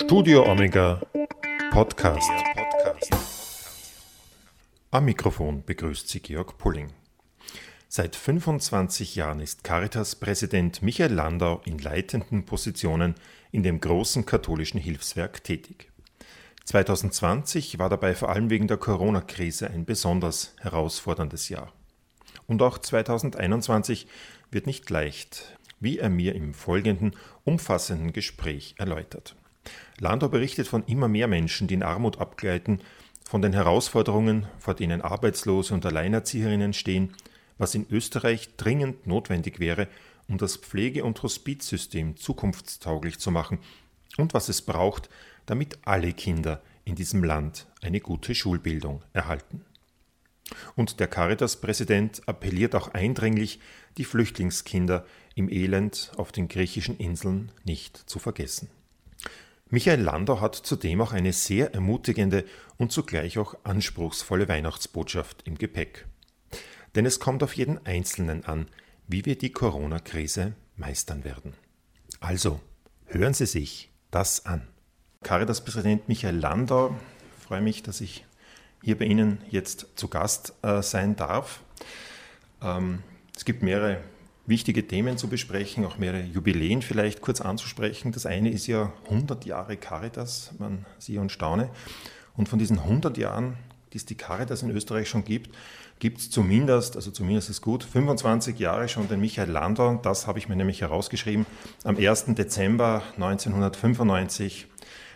Studio Omega Podcast. Am Mikrofon begrüßt Sie Georg Pulling. Seit 25 Jahren ist Caritas-Präsident Michael Landau in leitenden Positionen in dem großen katholischen Hilfswerk tätig. 2020 war dabei vor allem wegen der Corona-Krise ein besonders herausforderndes Jahr. Und auch 2021 wird nicht leicht, wie er mir im folgenden umfassenden Gespräch erläutert. Landau berichtet von immer mehr Menschen, die in Armut abgleiten, von den Herausforderungen, vor denen Arbeitslose und Alleinerzieherinnen stehen, was in Österreich dringend notwendig wäre, um das Pflege- und Hospizsystem zukunftstauglich zu machen und was es braucht, damit alle Kinder in diesem Land eine gute Schulbildung erhalten. Und der Caritas-Präsident appelliert auch eindringlich, die Flüchtlingskinder im Elend auf den griechischen Inseln nicht zu vergessen. Michael Landau hat zudem auch eine sehr ermutigende und zugleich auch anspruchsvolle Weihnachtsbotschaft im Gepäck. Denn es kommt auf jeden Einzelnen an, wie wir die Corona-Krise meistern werden. Also, hören Sie sich das an. Caritas-Präsident Michael Landau, ich freue mich, dass ich hier bei Ihnen jetzt zu Gast äh, sein darf. Ähm, es gibt mehrere wichtige Themen zu besprechen, auch mehrere Jubiläen vielleicht kurz anzusprechen. Das eine ist ja 100 Jahre Caritas, man sieht und staune. Und von diesen 100 Jahren, die es die Caritas in Österreich schon gibt, gibt es zumindest, also zumindest ist gut, 25 Jahre schon den Michael Landau. Das habe ich mir nämlich herausgeschrieben. Am 1. Dezember 1995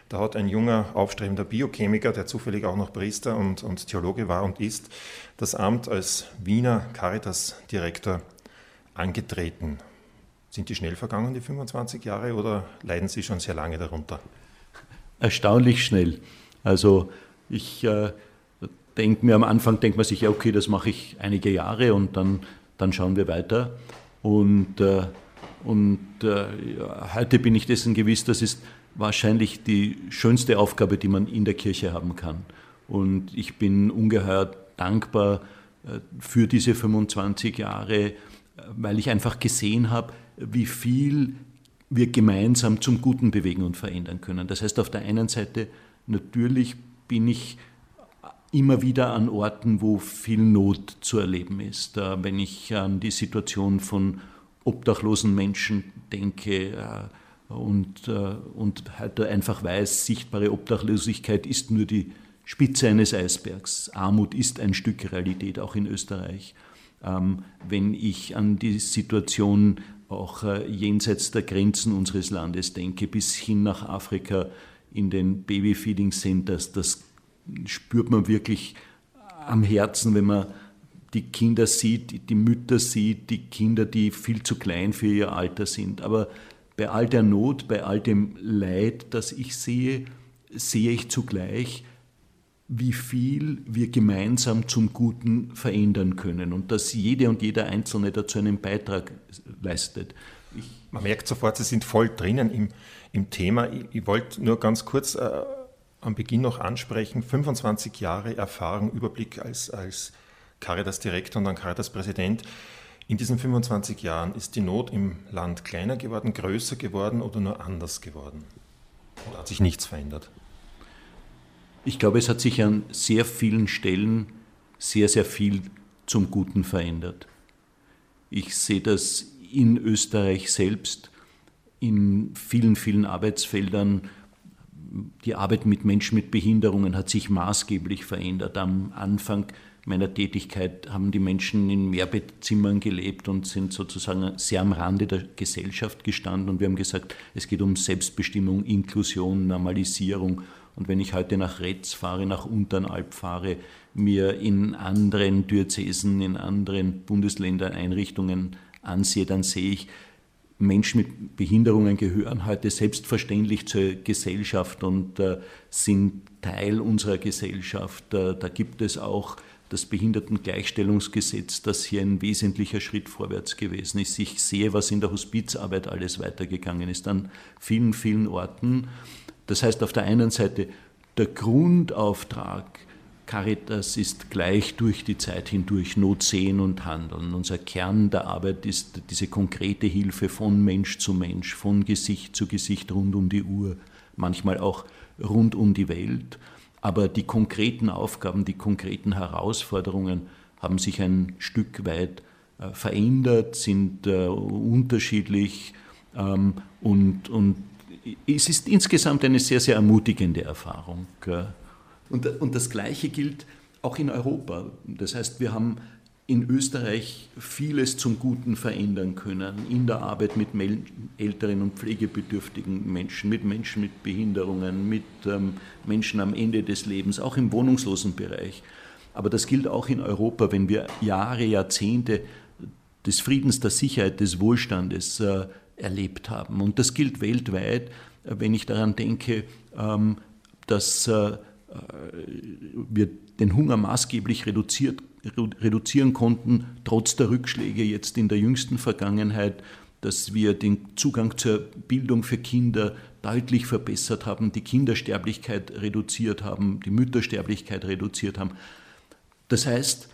da hat ein junger, aufstrebender Biochemiker, der zufällig auch noch Priester und, und Theologe war und ist, das Amt als Wiener Caritas-Direktor angetreten. Sind die schnell vergangen, die 25 Jahre, oder leiden Sie schon sehr lange darunter? Erstaunlich schnell. Also ich äh, denke mir am Anfang, denkt man sich, ja okay, das mache ich einige Jahre und dann, dann schauen wir weiter. Und, äh, und äh, ja, heute bin ich dessen gewiss, das ist wahrscheinlich die schönste Aufgabe, die man in der Kirche haben kann. Und ich bin ungeheuer dankbar äh, für diese 25 Jahre, weil ich einfach gesehen habe, wie viel wir gemeinsam zum Guten bewegen und verändern können. Das heißt, auf der einen Seite natürlich bin ich immer wieder an Orten, wo viel Not zu erleben ist. Äh, wenn ich an die Situation von obdachlosen Menschen denke, und, äh, und heute einfach weiß, sichtbare Obdachlosigkeit ist nur die Spitze eines Eisbergs. Armut ist ein Stück Realität, auch in Österreich. Ähm, wenn ich an die Situation auch äh, jenseits der Grenzen unseres Landes denke, bis hin nach Afrika in den Babyfeeding Centers, das spürt man wirklich am Herzen, wenn man die Kinder sieht, die Mütter sieht, die Kinder, die viel zu klein für ihr Alter sind. Aber bei all der Not, bei all dem Leid, das ich sehe, sehe ich zugleich, wie viel wir gemeinsam zum Guten verändern können und dass jede und jeder Einzelne dazu einen Beitrag leistet. Ich Man merkt sofort, Sie sind voll drinnen im, im Thema. Ich, ich wollte nur ganz kurz äh, am Beginn noch ansprechen, 25 Jahre Erfahrung, Überblick als, als Caritas-Direktor und dann Caritas-Präsident. In diesen 25 Jahren ist die Not im Land kleiner geworden, größer geworden oder nur anders geworden? Oder hat sich nichts verändert? Ich glaube, es hat sich an sehr vielen Stellen sehr, sehr viel zum Guten verändert. Ich sehe das in Österreich selbst, in vielen, vielen Arbeitsfeldern. Die Arbeit mit Menschen mit Behinderungen hat sich maßgeblich verändert. Am Anfang meiner Tätigkeit haben die Menschen in Mehrbettzimmern gelebt und sind sozusagen sehr am Rande der Gesellschaft gestanden. Und wir haben gesagt, es geht um Selbstbestimmung, Inklusion, Normalisierung. Und wenn ich heute nach Retz fahre, nach Unternalb fahre, mir in anderen Diözesen, in anderen Bundesländern Einrichtungen ansehe, dann sehe ich, Menschen mit Behinderungen gehören heute selbstverständlich zur Gesellschaft und äh, sind Teil unserer Gesellschaft. Äh, da gibt es auch das Behindertengleichstellungsgesetz, das hier ein wesentlicher Schritt vorwärts gewesen ist. Ich sehe, was in der Hospizarbeit alles weitergegangen ist an vielen, vielen Orten. Das heißt auf der einen Seite, der Grundauftrag Caritas ist gleich durch die Zeit hindurch Not sehen und handeln. Unser Kern der Arbeit ist diese konkrete Hilfe von Mensch zu Mensch, von Gesicht zu Gesicht rund um die Uhr, manchmal auch rund um die Welt. Aber die konkreten Aufgaben, die konkreten Herausforderungen haben sich ein Stück weit äh, verändert, sind äh, unterschiedlich ähm, und, und es ist insgesamt eine sehr, sehr ermutigende Erfahrung. Und, und das Gleiche gilt auch in Europa. Das heißt, wir haben in Österreich vieles zum Guten verändern können, in der Arbeit mit älteren und pflegebedürftigen Menschen, mit Menschen mit Behinderungen, mit ähm, Menschen am Ende des Lebens, auch im Wohnungslosenbereich. Aber das gilt auch in Europa, wenn wir Jahre, Jahrzehnte des Friedens, der Sicherheit, des Wohlstandes äh, erlebt haben. Und das gilt weltweit, äh, wenn ich daran denke, ähm, dass äh, wir den Hunger maßgeblich reduziert, reduzieren konnten, trotz der Rückschläge jetzt in der jüngsten Vergangenheit, dass wir den Zugang zur Bildung für Kinder deutlich verbessert haben, die Kindersterblichkeit reduziert haben, die Müttersterblichkeit reduziert haben. Das heißt,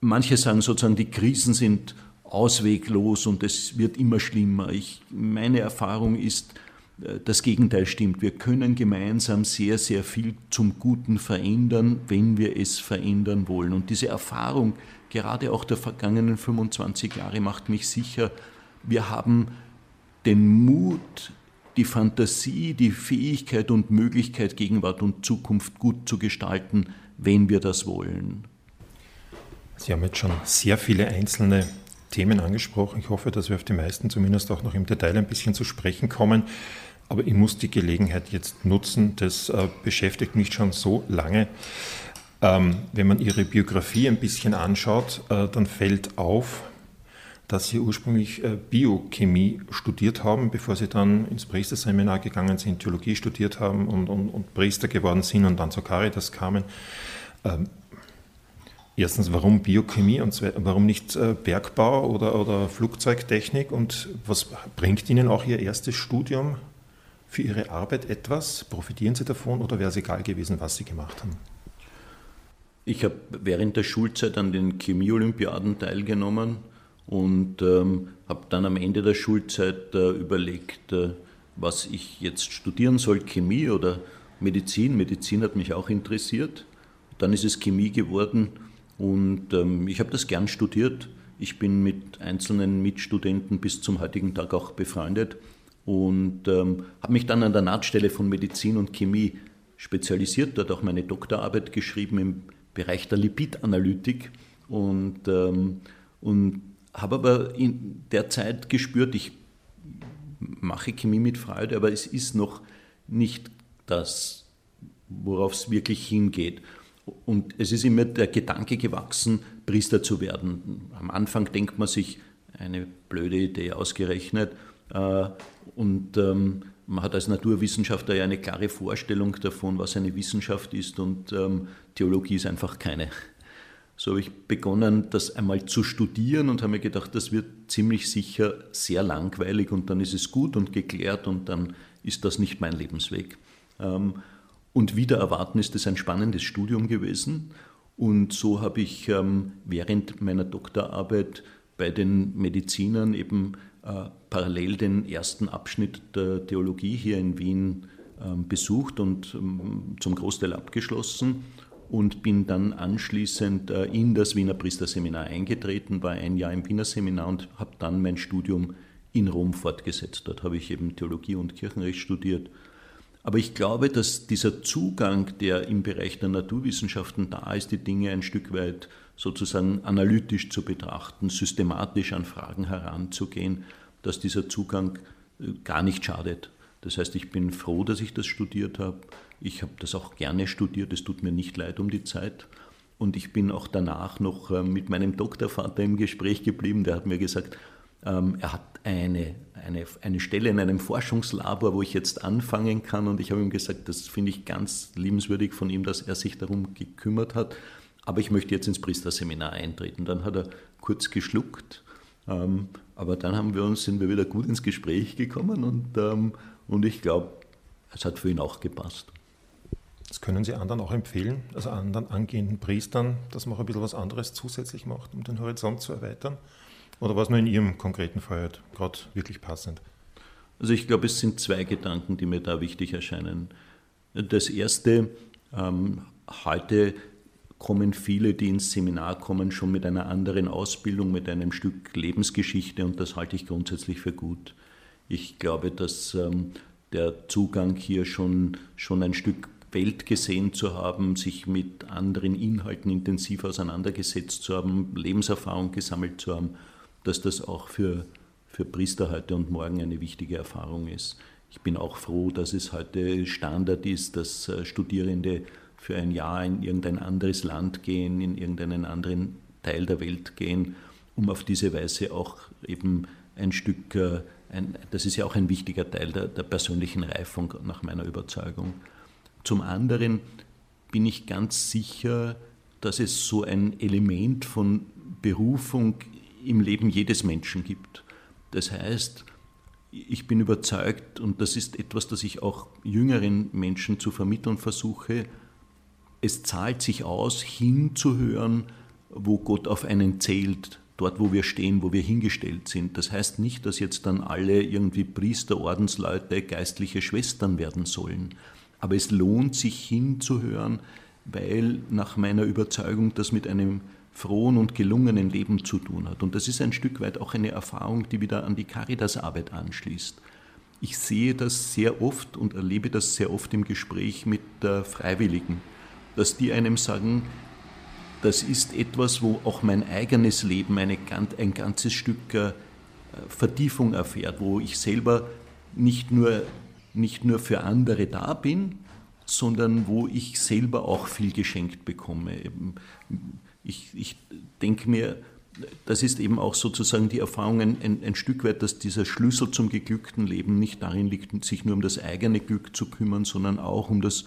manche sagen sozusagen, die Krisen sind ausweglos und es wird immer schlimmer. Ich, meine Erfahrung ist, äh, das Gegenteil stimmt. Wir können gemeinsam sehr, sehr viel zum Guten verändern, wenn wir es verändern wollen. Und diese Erfahrung, gerade auch der vergangenen 25 Jahre, macht mich sicher, wir haben den Mut, die Fantasie, die Fähigkeit und Möglichkeit, Gegenwart und Zukunft gut zu gestalten, wenn wir das wollen. Sie haben jetzt schon sehr viele einzelne Themen angesprochen. Ich hoffe, dass wir auf die meisten zumindest auch noch im Detail ein bisschen zu sprechen kommen. Aber ich muss die Gelegenheit jetzt nutzen, das äh, beschäftigt mich schon so lange. Ähm, wenn man Ihre Biografie ein bisschen anschaut, äh, dann fällt auf, dass Sie ursprünglich äh, Biochemie studiert haben, bevor Sie dann ins Priesterseminar gegangen sind, Theologie studiert haben und, und, und Priester geworden sind und dann zur Caritas kamen. Ähm, Erstens, warum Biochemie und warum nicht äh, Bergbau oder, oder Flugzeugtechnik und was bringt Ihnen auch Ihr erstes Studium für Ihre Arbeit etwas? Profitieren Sie davon oder wäre es egal gewesen, was Sie gemacht haben? Ich habe während der Schulzeit an den Chemie-Olympiaden teilgenommen und ähm, habe dann am Ende der Schulzeit äh, überlegt, äh, was ich jetzt studieren soll, Chemie oder Medizin. Medizin hat mich auch interessiert. Dann ist es Chemie geworden und ähm, ich habe das gern studiert. Ich bin mit einzelnen Mitstudenten bis zum heutigen Tag auch befreundet und ähm, habe mich dann an der Nahtstelle von Medizin und Chemie spezialisiert, dort auch meine Doktorarbeit geschrieben im Bereich der Lipidanalytik und, ähm, und habe aber in der Zeit gespürt, ich mache Chemie mit Freude, aber es ist noch nicht das, worauf es wirklich hingeht. Und es ist immer der Gedanke gewachsen, Priester zu werden. Am Anfang denkt man sich, eine blöde Idee ausgerechnet. Äh, und ähm, man hat als Naturwissenschaftler ja eine klare Vorstellung davon, was eine Wissenschaft ist und ähm, Theologie ist einfach keine. So habe ich begonnen, das einmal zu studieren und habe mir gedacht, das wird ziemlich sicher sehr langweilig und dann ist es gut und geklärt und dann ist das nicht mein Lebensweg. Und wieder erwarten ist es ein spannendes Studium gewesen. Und so habe ich ähm, während meiner Doktorarbeit bei den Medizinern eben äh, parallel den ersten Abschnitt der Theologie hier in Wien ähm, besucht und ähm, zum Großteil abgeschlossen und bin dann anschließend äh, in das Wiener Priesterseminar eingetreten, war ein Jahr im Wiener Seminar und habe dann mein Studium in Rom fortgesetzt. Dort habe ich eben Theologie und Kirchenrecht studiert aber ich glaube, dass dieser Zugang, der im Bereich der Naturwissenschaften da ist, die Dinge ein Stück weit sozusagen analytisch zu betrachten, systematisch an Fragen heranzugehen, dass dieser Zugang äh, gar nicht schadet. Das heißt, ich bin froh, dass ich das studiert habe. Ich habe das auch gerne studiert. Es tut mir nicht leid um die Zeit. Und ich bin auch danach noch äh, mit meinem Doktorvater im Gespräch geblieben. Der hat mir gesagt, ähm, er hat eine, eine, eine Stelle in einem Forschungslabor, wo ich jetzt anfangen kann. Und ich habe ihm gesagt, das finde ich ganz liebenswürdig von ihm, dass er sich darum gekümmert hat. Aber ich möchte jetzt ins Priesterseminar eintreten. Dann hat er kurz geschluckt. Ähm, aber dann haben wir uns, sind wir wieder gut ins Gespräch gekommen und, ähm, und ich glaube, es hat für ihn auch gepasst. Das können Sie anderen auch empfehlen, also anderen angehenden Priestern, dass man auch ein bisschen was anderes zusätzlich macht, um den Horizont zu erweitern? Oder war es nur in Ihrem konkreten Fall gerade wirklich passend? Also ich glaube, es sind zwei Gedanken, die mir da wichtig erscheinen. Das erste, ähm, heute kommen viele, die ins Seminar kommen, schon mit einer anderen Ausbildung, mit einem Stück Lebensgeschichte und das halte ich grundsätzlich für gut. Ich glaube, dass ähm, der Zugang hier schon, schon ein Stück Welt gesehen zu haben, sich mit anderen Inhalten intensiv auseinandergesetzt zu haben, Lebenserfahrung gesammelt zu haben, dass das auch für, für Priester heute und morgen eine wichtige Erfahrung ist. Ich bin auch froh, dass es heute Standard ist, dass äh, Studierende für ein Jahr in irgendein anderes Land gehen, in irgendeinen anderen Teil der Welt gehen, um auf diese Weise auch eben ein Stück, äh, ein, das ist ja auch ein wichtiger Teil der, der persönlichen Reifung nach meiner Überzeugung. Zum anderen bin ich ganz sicher, dass es so ein Element von Berufung im Leben jedes Menschen gibt. Das heißt, ich bin überzeugt, und das ist etwas, das ich auch jüngeren Menschen zu vermitteln versuche, es zahlt sich aus, hinzuhören, wo Gott auf einen zählt, dort, wo wir stehen, wo wir hingestellt sind. Das heißt nicht, dass jetzt dann alle irgendwie Priester, Ordensleute, geistliche Schwestern werden sollen. Aber es lohnt sich hinzuhören, weil nach meiner Überzeugung das mit einem frohen und gelungenen Leben zu tun hat. Und das ist ein Stück weit auch eine Erfahrung, die wieder an die Caritas-Arbeit anschließt. Ich sehe das sehr oft und erlebe das sehr oft im Gespräch mit Freiwilligen dass die einem sagen, das ist etwas, wo auch mein eigenes Leben eine, ein ganzes Stück äh, Vertiefung erfährt, wo ich selber nicht nur, nicht nur für andere da bin, sondern wo ich selber auch viel geschenkt bekomme. Ich, ich denke mir, das ist eben auch sozusagen die Erfahrung ein, ein, Stück weit, dass dieser Schlüssel zum geglückten Leben nicht darin liegt, sich nur um das eigene Glück zu kümmern, sondern auch um das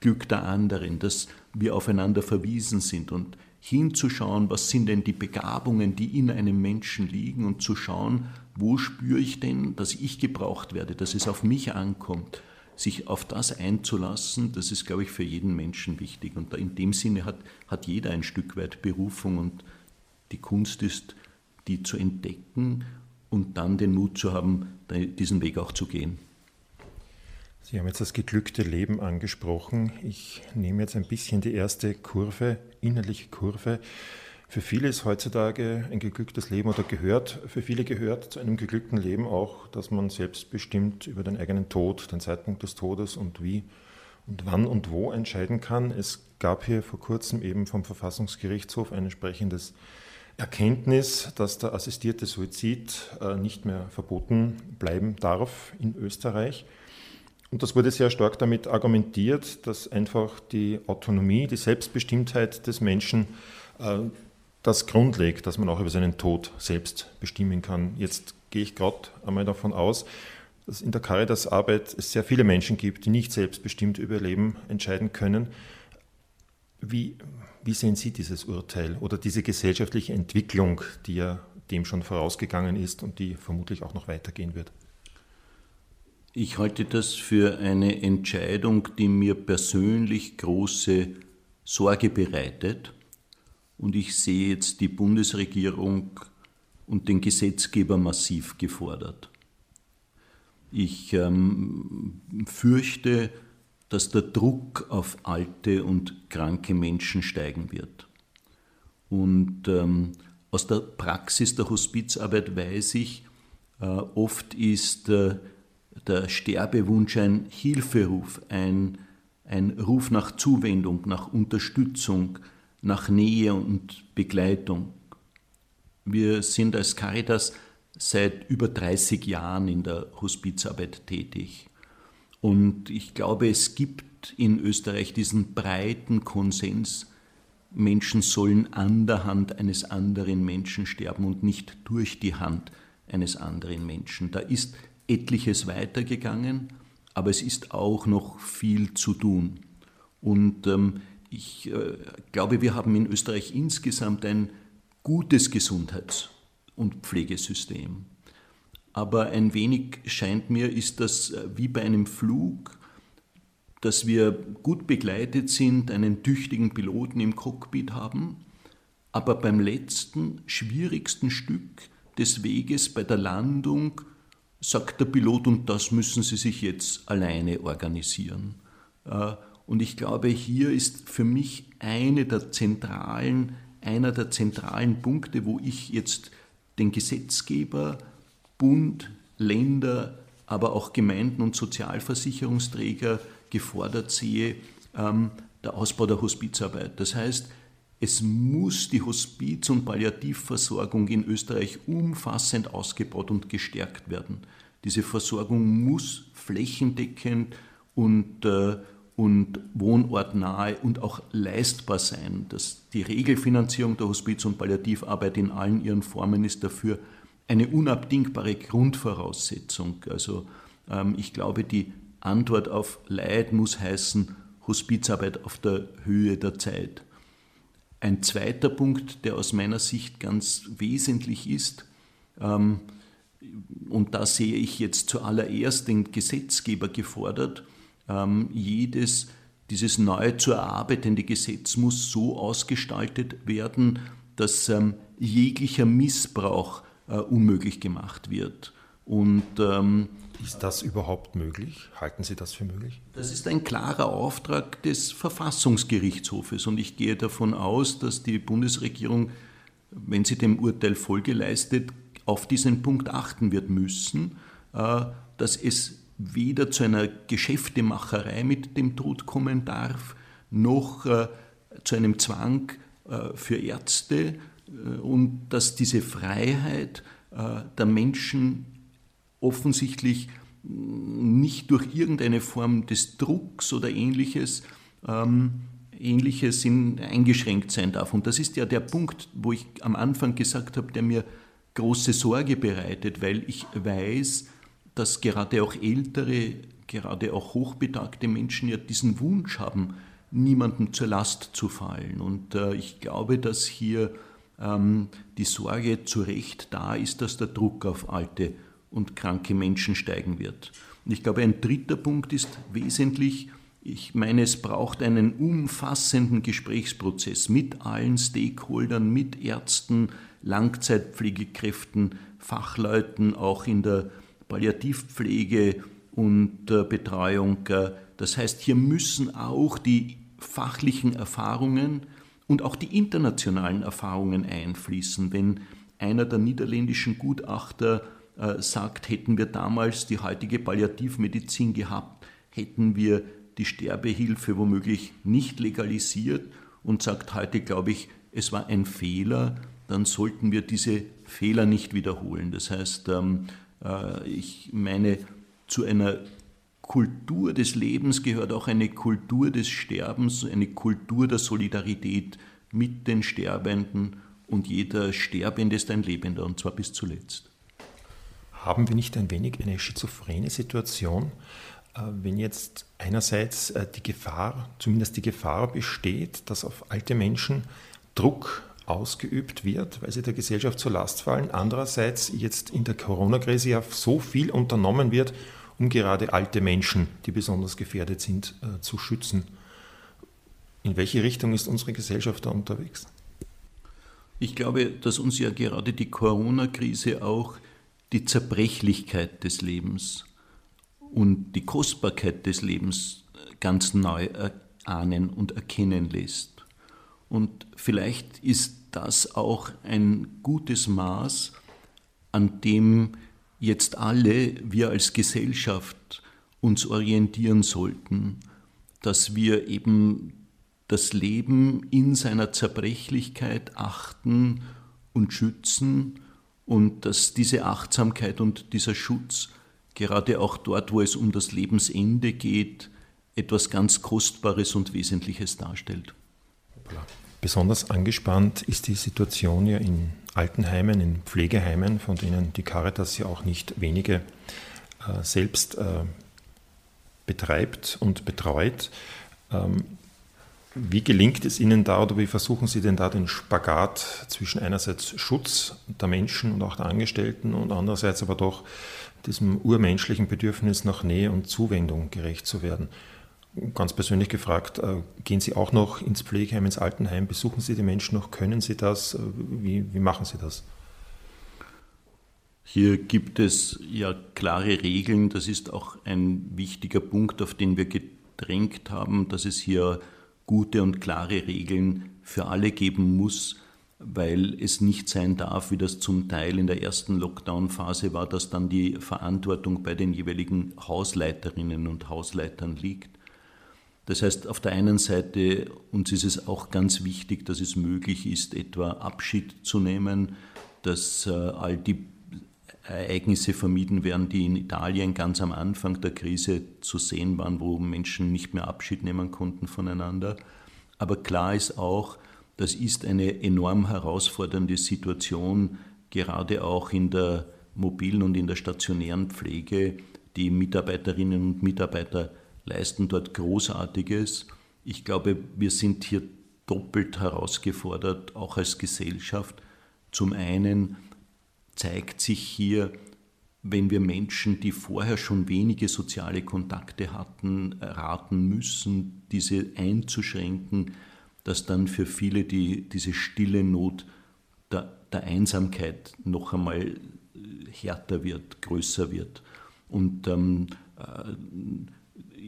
Glück der anderen, dass wir aufeinander verwiesen sind. Und hinzuschauen, was sind denn die Begabungen, die in einem Menschen liegen und zu schauen, wo spüre ich denn, dass ich gebraucht werde, dass es auf mich ankommt, sich auf das einzulassen, das ist, glaube ich, für jeden Menschen wichtig. Und in dem Sinne hat, hat jeder ein Stück weit Berufung und die Kunst ist, die zu entdecken und dann den Mut zu haben, diesen Weg auch zu gehen. Sie haben jetzt das geglückte Leben angesprochen. Ich nehme jetzt ein bisschen die erste Kurve, innerliche Kurve. Für viele ist heutzutage ein geglücktes Leben oder gehört, für viele gehört zu einem geglückten Leben auch, dass man selbstbestimmt über den eigenen Tod, den Zeitpunkt des Todes und wie und wann und wo entscheiden kann. Es gab hier vor kurzem eben vom Verfassungsgerichtshof ein entsprechendes Erkenntnis, dass der assistierte Suizid äh, nicht mehr verboten bleiben darf in Österreich. Und das wurde sehr stark damit argumentiert, dass einfach die Autonomie, die Selbstbestimmtheit des Menschen äh, das grundlegt, dass man auch über seinen Tod selbst bestimmen kann. Jetzt gehe ich gerade einmal davon aus, dass in der Caritas-Arbeit es sehr viele Menschen gibt, die nicht selbstbestimmt über ihr Leben entscheiden können. Wie, wie sehen Sie dieses Urteil oder diese gesellschaftliche Entwicklung, die ja dem schon vorausgegangen ist und die vermutlich auch noch weitergehen wird? Ich halte das für eine Entscheidung, die mir persönlich große Sorge bereitet. Und ich sehe jetzt die Bundesregierung und den Gesetzgeber massiv gefordert. Ich ähm, fürchte, dass der Druck auf alte und kranke Menschen steigen wird. Und ähm, aus der Praxis der Hospizarbeit weiß ich, äh, oft ist äh, der Sterbewunsch ein Hilferuf, ein, ein Ruf nach Zuwendung, nach Unterstützung, nach Nähe und Begleitung. Wir sind als Caritas seit über 30 Jahren in der Hospizarbeit tätig. Und ich glaube, es gibt in Österreich diesen breiten Konsens, Menschen sollen an der Hand eines anderen Menschen sterben und nicht durch die Hand eines anderen Menschen. Da ist etliches weitergegangen, aber es ist auch noch viel zu tun. Und ähm, ich äh, glaube, wir haben in Österreich insgesamt ein gutes Gesundheits- und Pflegesystem. Aber ein wenig scheint mir, ist das äh, wie bei einem Flug, dass wir gut begleitet sind, einen tüchtigen Piloten im Cockpit haben, aber beim letzten, schwierigsten Stück des Weges bei der Landung sagt der Pilot, und das müssen Sie sich jetzt alleine organisieren. Äh, und ich glaube, hier ist für mich eine der zentralen, einer der zentralen Punkte, wo ich jetzt den Gesetzgeber, Bund, Länder, aber auch Gemeinden und Sozialversicherungsträger gefordert sehe, ähm, der Ausbau der Hospizarbeit. Das heißt, es muss die Hospiz- und Palliativversorgung in Österreich umfassend ausgebaut und gestärkt werden. Diese Versorgung muss flächendeckend und, äh, und wohnortnahe und auch leistbar sein. Das, die Regelfinanzierung der Hospiz- und Palliativarbeit in allen ihren Formen ist dafür eine unabdingbare Grundvoraussetzung. Also ähm, ich glaube, die Antwort auf Leid muss heißen Hospizarbeit auf der Höhe der Zeit. Ein zweiter Punkt, der aus meiner Sicht ganz wesentlich ist, ähm, und da sehe ich jetzt zuallererst den Gesetzgeber gefordert, ähm, jedes dieses neu zu erarbeitende Gesetz muss so ausgestaltet werden, dass ähm, jeglicher Missbrauch äh, unmöglich gemacht wird. Und ähm, ist das überhaupt möglich? Halten Sie das für möglich? Das ist ein klarer Auftrag des Verfassungsgerichtshofes und ich gehe davon aus, dass die Bundesregierung, wenn sie dem Urteil Folge leistet, auf diesen Punkt achten wird müssen, äh, dass es weder zu einer Geschäftemacherei mit dem Tod kommen darf, noch äh, zu einem Zwang äh, für Ärzte und dass diese Freiheit der Menschen offensichtlich nicht durch irgendeine Form des Drucks oder ähnliches, ähm, ähnliches in, eingeschränkt sein darf. Und das ist ja der Punkt, wo ich am Anfang gesagt habe, der mir große Sorge bereitet, weil ich weiß, dass gerade auch ältere, gerade auch hochbetagte Menschen ja diesen Wunsch haben, niemandem zur Last zu fallen. Und äh, ich glaube, dass hier ähm, die Sorge zu Recht da ist, dass der Druck auf alte und kranke Menschen steigen wird. Und ich glaube, ein dritter Punkt ist wesentlich, ich meine, es braucht einen umfassenden Gesprächsprozess mit allen Stakeholdern, mit Ärzten, Langzeitpflegekräften, Fachleuten, auch in der Palliativpflege und äh, Betreuung. Das heißt, hier müssen auch die fachlichen Erfahrungen und auch die internationalen Erfahrungen einfließen. Wenn einer der niederländischen Gutachter äh, sagt, hätten wir damals die heutige Palliativmedizin gehabt, hätten wir die Sterbehilfe womöglich nicht legalisiert und sagt heute, glaube ich, es war ein Fehler, dann sollten wir diese Fehler nicht wiederholen. Das heißt, ähm, äh, ich meine, zu einer Kultur des Lebens gehört auch eine Kultur des Sterbens, eine Kultur der Solidarität mit den Sterbenden und jeder Sterbende ist ein Lebender und zwar bis zuletzt. Haben wir nicht ein wenig eine schizophrene Situation, äh, wenn jetzt einerseits äh, die Gefahr, zumindest die Gefahr besteht, dass auf alte Menschen Druck ausgeübt wird, weil sie der Gesellschaft zur Last fallen, andererseits jetzt in der Corona-Krise ja so viel unternommen wird, um gerade alte Menschen, die besonders gefährdet sind, äh, zu schützen. In welche Richtung ist unsere Gesellschaft da unterwegs? Ich glaube, dass uns ja gerade die Corona-Krise auch die Zerbrechlichkeit des Lebens und die Kostbarkeit des Lebens ganz neu ahnen und erkennen lässt. Und vielleicht ist das auch ein gutes Maß, an dem jetzt alle wir als Gesellschaft uns orientieren sollten, dass wir eben das Leben in seiner Zerbrechlichkeit achten und schützen und dass diese Achtsamkeit und dieser Schutz gerade auch dort, wo es um das Lebensende geht, etwas ganz Kostbares und Wesentliches darstellt. Besonders angespannt ist die Situation ja in Altenheimen, in Pflegeheimen, von denen die Caritas ja auch nicht wenige äh, selbst äh, betreibt und betreut. Ähm, wie gelingt es Ihnen da oder wie versuchen Sie denn da den Spagat zwischen einerseits Schutz der Menschen und auch der Angestellten und andererseits aber doch diesem urmenschlichen Bedürfnis nach Nähe und Zuwendung gerecht zu werden? Ganz persönlich gefragt, äh, gehen Sie auch noch ins Pflegeheim, ins Altenheim? Besuchen Sie die Menschen noch? Können Sie das? Äh, wie, wie machen Sie das? Hier gibt es ja klare Regeln. Das ist auch ein wichtiger Punkt, auf den wir gedrängt haben, dass es hier gute und klare Regeln für alle geben muss, weil es nicht sein darf, wie das zum Teil in der ersten Lockdown-Phase war, dass dann die Verantwortung bei den jeweiligen Hausleiterinnen und Hausleitern liegt. Das heißt, auf der einen Seite, uns ist es auch ganz wichtig, dass es möglich ist, etwa Abschied zu nehmen, dass äh, all die Ereignisse vermieden werden, die in Italien ganz am Anfang der Krise zu sehen waren, wo Menschen nicht mehr Abschied nehmen konnten voneinander. Aber klar ist auch, das ist eine enorm herausfordernde Situation, gerade auch in der mobilen und in der stationären Pflege. Die Mitarbeiterinnen und Mitarbeiter leisten dort Großartiges. Ich glaube, wir sind hier doppelt herausgefordert, auch als Gesellschaft. Zum einen zeigt sich hier, wenn wir Menschen, die vorher schon wenige soziale Kontakte hatten, raten müssen, diese einzuschränken, dass dann für viele die, diese stille Not der, der Einsamkeit noch einmal härter wird, größer wird. Und ähm, äh,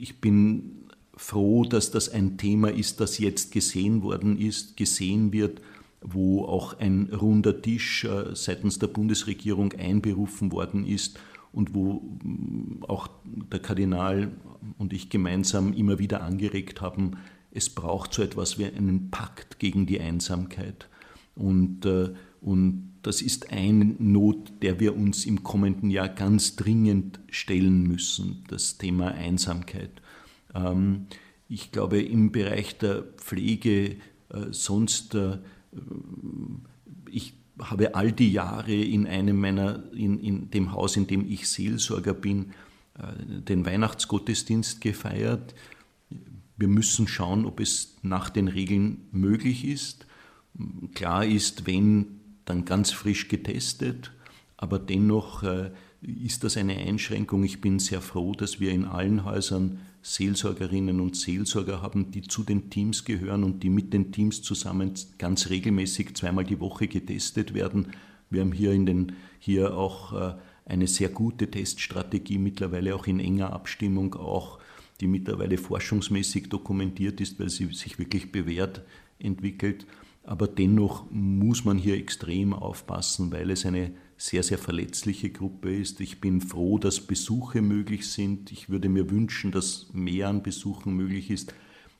ich bin froh, dass das ein Thema ist, das jetzt gesehen worden ist, gesehen wird, wo auch ein runder Tisch äh, seitens der Bundesregierung einberufen worden ist und wo mm, auch der Kardinal und ich gemeinsam immer wieder angeregt haben, es braucht so etwas wie einen Pakt gegen die Einsamkeit. Und, äh, und das ist eine Not, der wir uns im kommenden Jahr ganz dringend stellen müssen, das Thema Einsamkeit. Ähm, ich glaube, im Bereich der Pflege äh, sonst, äh, ich habe all die Jahre in einem meiner, in, in dem Haus, in dem ich Seelsorger bin, den Weihnachtsgottesdienst gefeiert. Wir müssen schauen, ob es nach den Regeln möglich ist. Klar ist, wenn, dann ganz frisch getestet, aber dennoch äh, ist das eine Einschränkung. Ich bin sehr froh, dass wir in allen Häusern Seelsorgerinnen und Seelsorger haben, die zu den Teams gehören und die mit den Teams zusammen ganz regelmäßig zweimal die Woche getestet werden. Wir haben hier, in den, hier auch äh, eine sehr gute Teststrategie, mittlerweile auch in enger Abstimmung auch die mittlerweile forschungsmäßig dokumentiert ist, weil sie sich wirklich bewährt entwickelt. Aber dennoch muss man hier extrem aufpassen, weil es eine sehr, sehr verletzliche Gruppe ist. Ich bin froh, dass Besuche möglich sind. Ich würde mir wünschen, dass mehr an Besuchen möglich ist.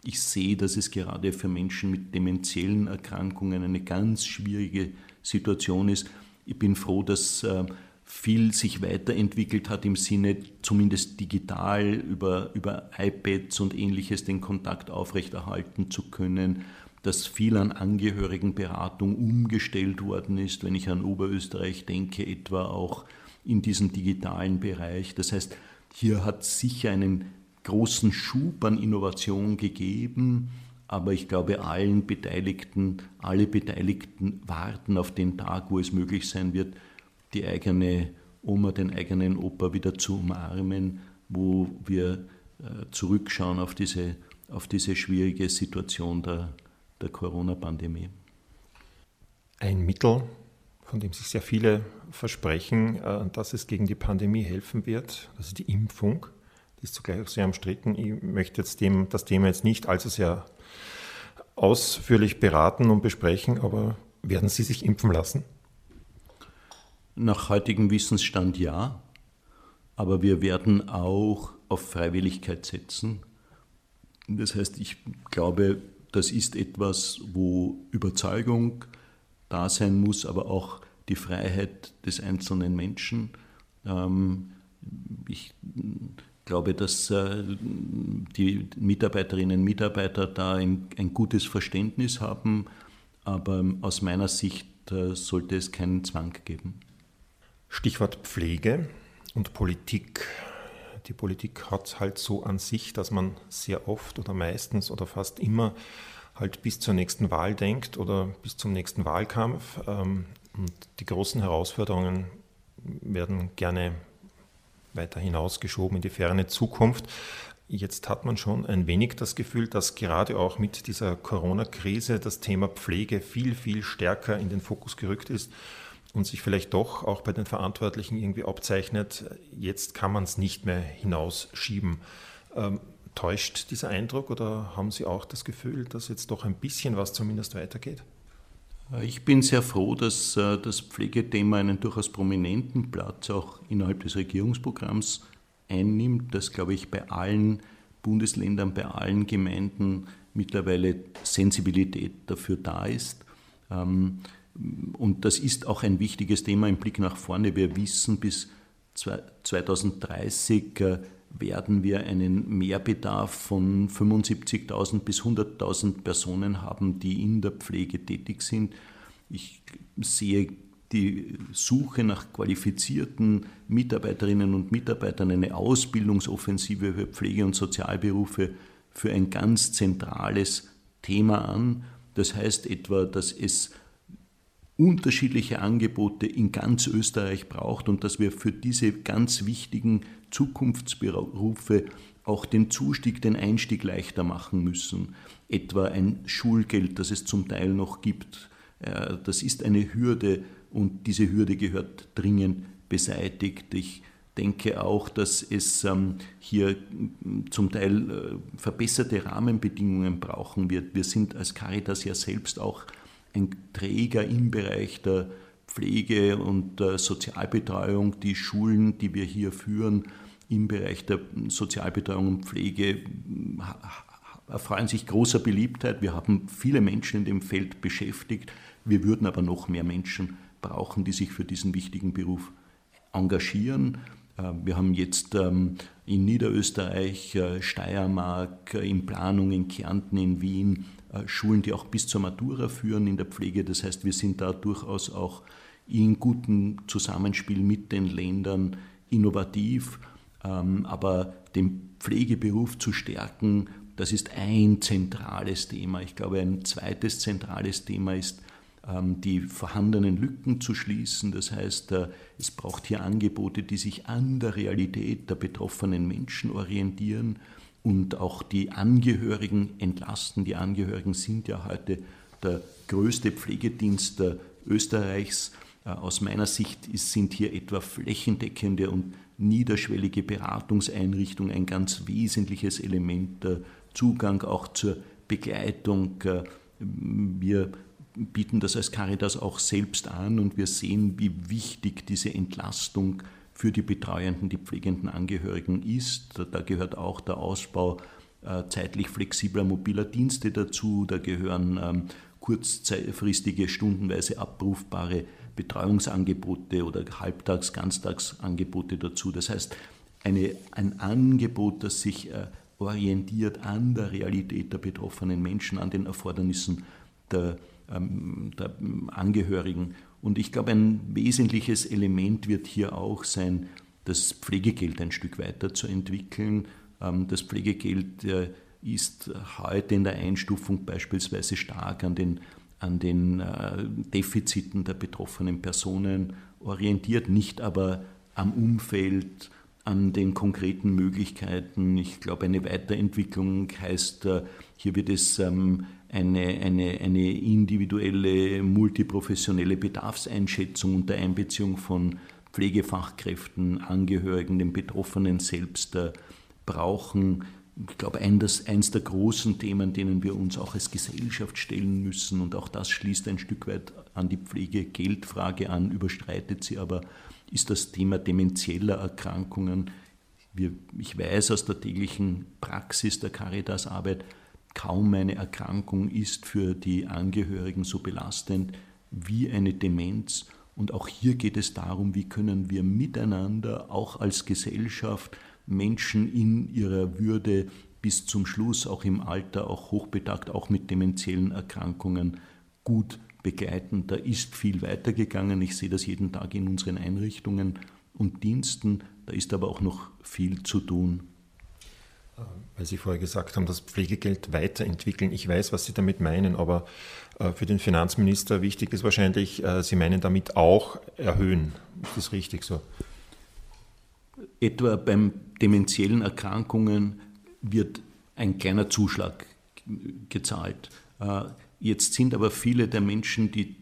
Ich sehe, dass es gerade für Menschen mit demenziellen Erkrankungen eine ganz schwierige Situation ist. Ich bin froh, dass äh, viel sich weiterentwickelt hat im Sinne, zumindest digital über, über iPads und ähnliches den Kontakt aufrechterhalten zu können, dass viel an Angehörigenberatung umgestellt worden ist, wenn ich an Oberösterreich denke, etwa auch in diesem digitalen Bereich. Das heißt, hier hat es sicher einen großen Schub an Innovation gegeben, aber ich glaube, allen Beteiligten, alle Beteiligten warten auf den Tag, wo es möglich sein wird, die eigene Oma, den eigenen Opa wieder zu umarmen, wo wir äh, zurückschauen auf diese, auf diese schwierige Situation der, der Corona-Pandemie. Ein Mittel, von dem sich sehr viele versprechen, äh, dass es gegen die Pandemie helfen wird, das ist die Impfung. Die ist zugleich auch sehr umstritten. Ich möchte jetzt dem, das Thema jetzt nicht allzu sehr ausführlich beraten und besprechen, aber werden Sie sich impfen lassen? Nach heutigem Wissensstand ja, aber wir werden auch auf Freiwilligkeit setzen. Das heißt, ich glaube, das ist etwas, wo Überzeugung da sein muss, aber auch die Freiheit des einzelnen Menschen. Ähm, ich glaube, dass äh, die Mitarbeiterinnen und Mitarbeiter da ein, gutes Verständnis haben, aber aus meiner Sicht äh, sollte es keinen Zwang geben. Stichwort Pflege und Politik. Die Politik hat halt so an sich, dass man sehr oft oder meistens oder fast immer halt bis zur nächsten Wahl denkt oder bis zum nächsten Wahlkampf. Ähm, und die großen Herausforderungen werden gerne weiter hinausgeschoben in die ferne Zukunft. Jetzt hat man schon ein wenig das Gefühl, dass gerade auch mit dieser Corona-Krise das Thema Pflege viel, viel stärker in den Fokus gerückt ist und sich vielleicht doch auch bei den Verantwortlichen irgendwie abzeichnet, jetzt kann man es nicht mehr hinausschieben. Ähm, täuscht dieser Eindruck oder haben Sie auch das Gefühl, dass jetzt doch ein bisschen was zumindest weitergeht? Ich bin sehr froh, dass äh, das Pflegethema einen durchaus prominenten Platz auch innerhalb des Regierungsprogramms einnimmt, dass, glaube ich, bei allen Bundesländern, bei allen Gemeinden mittlerweile Sensibilität dafür da ist. Und das ist auch ein wichtiges Thema im Blick nach vorne. Wir wissen, bis 2030 äh, werden wir einen Mehrbedarf von 75.000 bis 100.000 Personen haben, die in der Pflege tätig sind. Ich sehe die Suche nach qualifizierten Mitarbeiterinnen und Mitarbeitern, eine Ausbildungsoffensive für Pflege- und Sozialberufe für ein ganz zentrales Thema an. Das heißt etwa, dass es unterschiedliche Angebote in ganz Österreich braucht und dass wir für diese ganz wichtigen Zukunftsberufe auch den Zustieg, den Einstieg leichter machen müssen. Etwa ein Schulgeld, das es zum Teil noch gibt. Äh, das ist eine Hürde und diese Hürde gehört dringend beseitigt. Ich denke auch, dass es ähm, hier zum Teil äh, verbesserte Rahmenbedingungen brauchen wird. Wir sind als Caritas ja selbst auch ein Träger im Bereich der Pflege und der Sozialbetreuung. Die Schulen, die wir hier führen im Bereich der Sozialbetreuung und Pflege, erfreuen sich großer Beliebtheit. Wir haben viele Menschen in dem Feld beschäftigt. Wir würden aber noch mehr Menschen brauchen, die sich für diesen wichtigen Beruf engagieren. Äh, wir haben jetzt ähm, in Niederösterreich, äh, Steiermark, äh, in Planung in Kärnten, in Wien Schulen, die auch bis zur Matura führen in der Pflege. Das heißt, wir sind da durchaus auch in gutem Zusammenspiel mit den Ländern innovativ. Ähm, aber den Pflegeberuf zu stärken, das ist ein zentrales Thema. Ich glaube, ein zweites zentrales Thema ist ähm, die vorhandenen Lücken zu schließen. Das heißt, äh, es braucht hier Angebote, die sich an der Realität der betroffenen Menschen orientieren und auch die Angehörigen entlasten. Die Angehörigen sind ja heute der größte Pflegedienst Österreichs. Äh, aus meiner Sicht sind hier etwa flächendeckende und niederschwellige Beratungseinrichtungen ein ganz wesentliches Element. Der Zugang auch zur Begleitung. Äh, wir bieten das als Caritas auch selbst an und wir sehen, wie wichtig diese Entlastung für die betreuenden, die pflegenden Angehörigen ist. Da gehört auch der Ausbau äh, zeitlich flexibler mobiler Dienste dazu, da gehören ähm, kurzfristige, stundenweise abrufbare Betreuungsangebote oder Halbtags-, Ganztagsangebote dazu. Das heißt, eine, ein Angebot, das sich äh, orientiert an der Realität der betroffenen Menschen, an den Erfordernissen der ähm, der Angehörigen. Und ich glaube, ein wesentliches Element wird hier auch sein, das Pflegegeld ein Stück weiter zu entwickeln. Ähm, das Pflegegeld äh, ist heute in der Einstufung beispielsweise stark an den, an den äh, Defiziten der betroffenen Personen orientiert, nicht aber am Umfeld, an den konkreten Möglichkeiten. Ich glaube, eine Weiterentwicklung heißt, äh, hier wird es ähm, eine, eine, eine individuelle, multiprofessionelle Bedarfseinschätzung unter Einbeziehung von Pflegefachkräften, Angehörigen, den Betroffenen selbst äh, brauchen. Ich glaube, eines, eines der großen Themen, denen wir uns auch als Gesellschaft stellen müssen, und auch das schließt ein Stück weit an die Pflegegeldfrage an, überstreitet sie aber, ist das Thema demenzieller Erkrankungen. Wir, ich weiß aus der täglichen Praxis der Caritas-Arbeit, Kaum eine Erkrankung ist für die Angehörigen so belastend wie eine Demenz. Und auch hier geht es darum, wie können wir miteinander, auch als Gesellschaft, Menschen in ihrer Würde bis zum Schluss, auch im Alter, auch hochbetagt, auch mit demenziellen Erkrankungen gut begleiten. Da ist viel weitergegangen. Ich sehe das jeden Tag in unseren Einrichtungen und Diensten. Da ist aber auch noch viel zu tun. Weil Sie vorher gesagt haben, das Pflegegeld weiterentwickeln. Ich weiß, was Sie damit meinen, aber äh, für den Finanzminister wichtig ist wahrscheinlich, äh, Sie meinen damit auch erhöhen. Ist das richtig so? Etwa beim demenziellen Erkrankungen wird ein kleiner Zuschlag gezahlt. Äh, jetzt sind aber viele der Menschen, die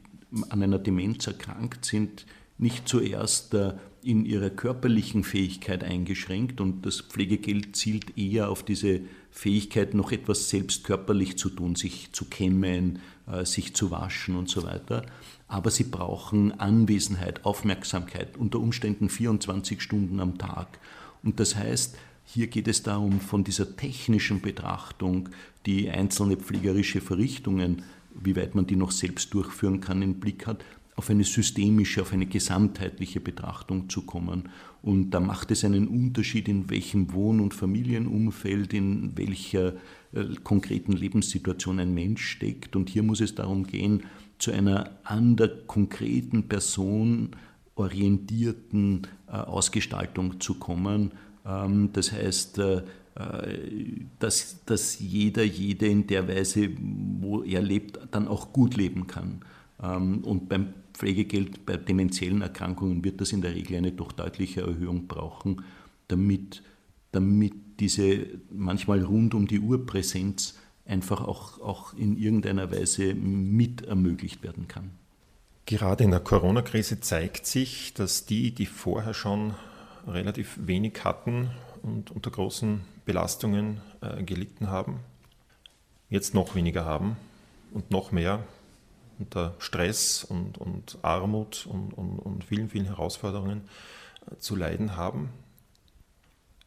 an einer Demenz erkrankt sind, nicht zuerst äh, in ihrer körperlichen Fähigkeit eingeschränkt und das Pflegegeld zielt eher auf diese Fähigkeit, noch etwas selbst körperlich zu tun, sich zu kämmen, äh, sich zu waschen und so weiter. Aber sie brauchen Anwesenheit, Aufmerksamkeit, unter Umständen 24 Stunden am Tag. Und das heißt, hier geht es darum, von dieser technischen Betrachtung die einzelne pflegerische Verrichtungen, wie weit man die noch selbst durchführen kann, im Blick hat, auf eine systemische, auf eine gesamtheitliche Betrachtung zu kommen. Und da macht es einen Unterschied, in welchem Wohn- und Familienumfeld, in welcher äh, konkreten Lebenssituation ein Mensch steckt. Und hier muss es darum gehen, zu einer an der konkreten Person orientierten äh, Ausgestaltung zu kommen. Ähm, das heißt, äh, dass, dass jeder, jede in der Weise, wo er lebt, dann auch gut leben kann. Ähm, und beim Pflegegeld bei dementiellen Erkrankungen wird das in der Regel eine doch deutliche Erhöhung brauchen, damit, damit diese manchmal rund um die Uhr Präsenz einfach auch, auch in irgendeiner Weise mit ermöglicht werden kann. Gerade in der Corona-Krise zeigt sich, dass die, die vorher schon relativ wenig hatten und unter großen Belastungen äh, gelitten haben, jetzt noch weniger haben und noch mehr unter Stress und, und Armut und, und, und vielen, vielen Herausforderungen äh, zu leiden haben.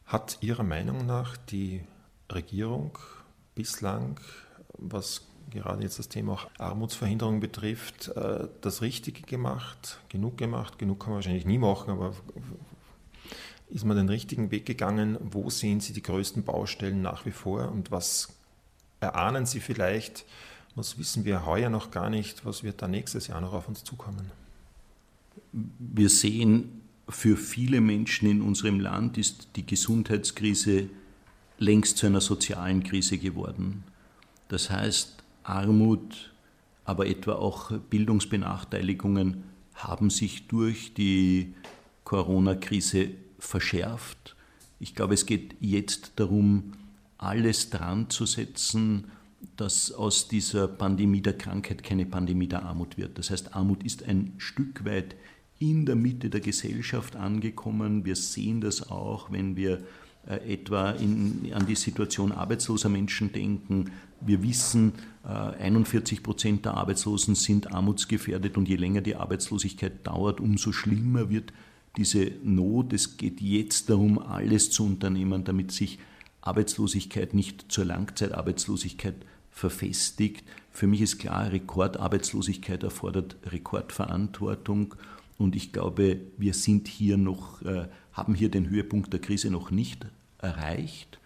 Hat Ihrer Meinung nach die Regierung bislang, was gerade jetzt das Thema auch Armutsverhinderung betrifft, äh, das Richtige gemacht, genug gemacht? Genug kann man wahrscheinlich nie machen, aber ist man den richtigen Weg gegangen? Wo sehen Sie die größten Baustellen nach wie vor und was erahnen Sie vielleicht, was wissen wir heuer noch gar nicht? Was wird da nächstes Jahr noch auf uns zukommen? Wir sehen, für viele Menschen in unserem Land ist die Gesundheitskrise längst zu einer sozialen Krise geworden. Das heißt, Armut, aber etwa auch Bildungsbenachteiligungen haben sich durch die Corona-Krise verschärft. Ich glaube, es geht jetzt darum, alles dran zu setzen, dass aus dieser Pandemie der Krankheit keine Pandemie der Armut wird. Das heißt, Armut ist ein Stück weit in der Mitte der Gesellschaft angekommen. Wir sehen das auch, wenn wir äh, etwa in, an die Situation arbeitsloser Menschen denken. Wir wissen, 41 äh, Prozent der Arbeitslosen sind armutsgefährdet und je länger die Arbeitslosigkeit dauert, umso schlimmer wird diese Not. Es geht jetzt darum, alles zu unternehmen, damit sich Arbeitslosigkeit nicht zur Langzeitarbeitslosigkeit verfestigt. Für mich ist klar, Rekordarbeitslosigkeit erfordert Rekordverantwortung und ich glaube, wir sind hier noch, äh, haben hier den Höhepunkt der Krise noch nicht erreicht.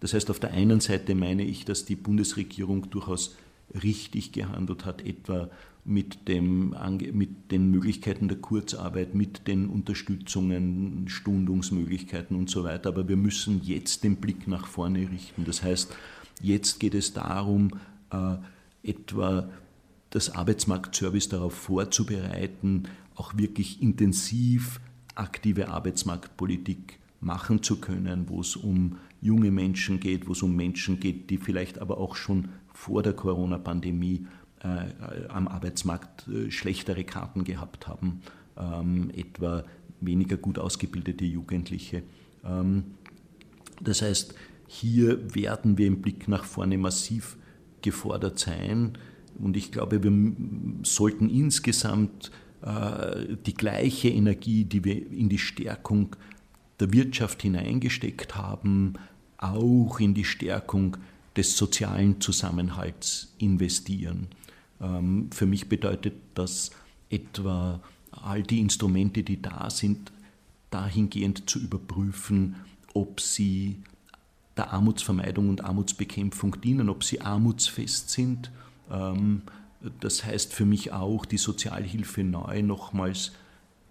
Das heißt, auf der einen Seite meine ich, dass die Bundesregierung durchaus richtig gehandelt hat, etwa mit, dem, mit den Möglichkeiten der Kurzarbeit, mit den Unterstützungen, Stundungsmöglichkeiten und so weiter. Aber wir müssen jetzt den Blick nach vorne richten. Das heißt, jetzt geht es darum, äh, etwa das Arbeitsmarktservice darauf vorzubereiten, auch wirklich intensiv aktive Arbeitsmarktpolitik machen zu können, wo es um junge Menschen geht, wo es um Menschen geht, die vielleicht aber auch schon vor der Corona-Pandemie am Arbeitsmarkt äh, schlechtere Karten gehabt haben, ähm, etwa weniger gut ausgebildete Jugendliche. Ähm, das heißt, hier werden wir im Blick nach vorne massiv gefordert sein. Und ich glaube, wir sollten insgesamt äh, die gleiche Energie, die wir in die Stärkung der Wirtschaft hineingesteckt haben, auch in die Stärkung des sozialen Zusammenhalts investieren. Ähm, für mich bedeutet das etwa all die Instrumente, die da sind, dahingehend zu überprüfen, ob sie der Armutsvermeidung und Armutsbekämpfung dienen, ob sie armutsfest sind. Ähm, das heißt für mich auch, die Sozialhilfe neu nochmals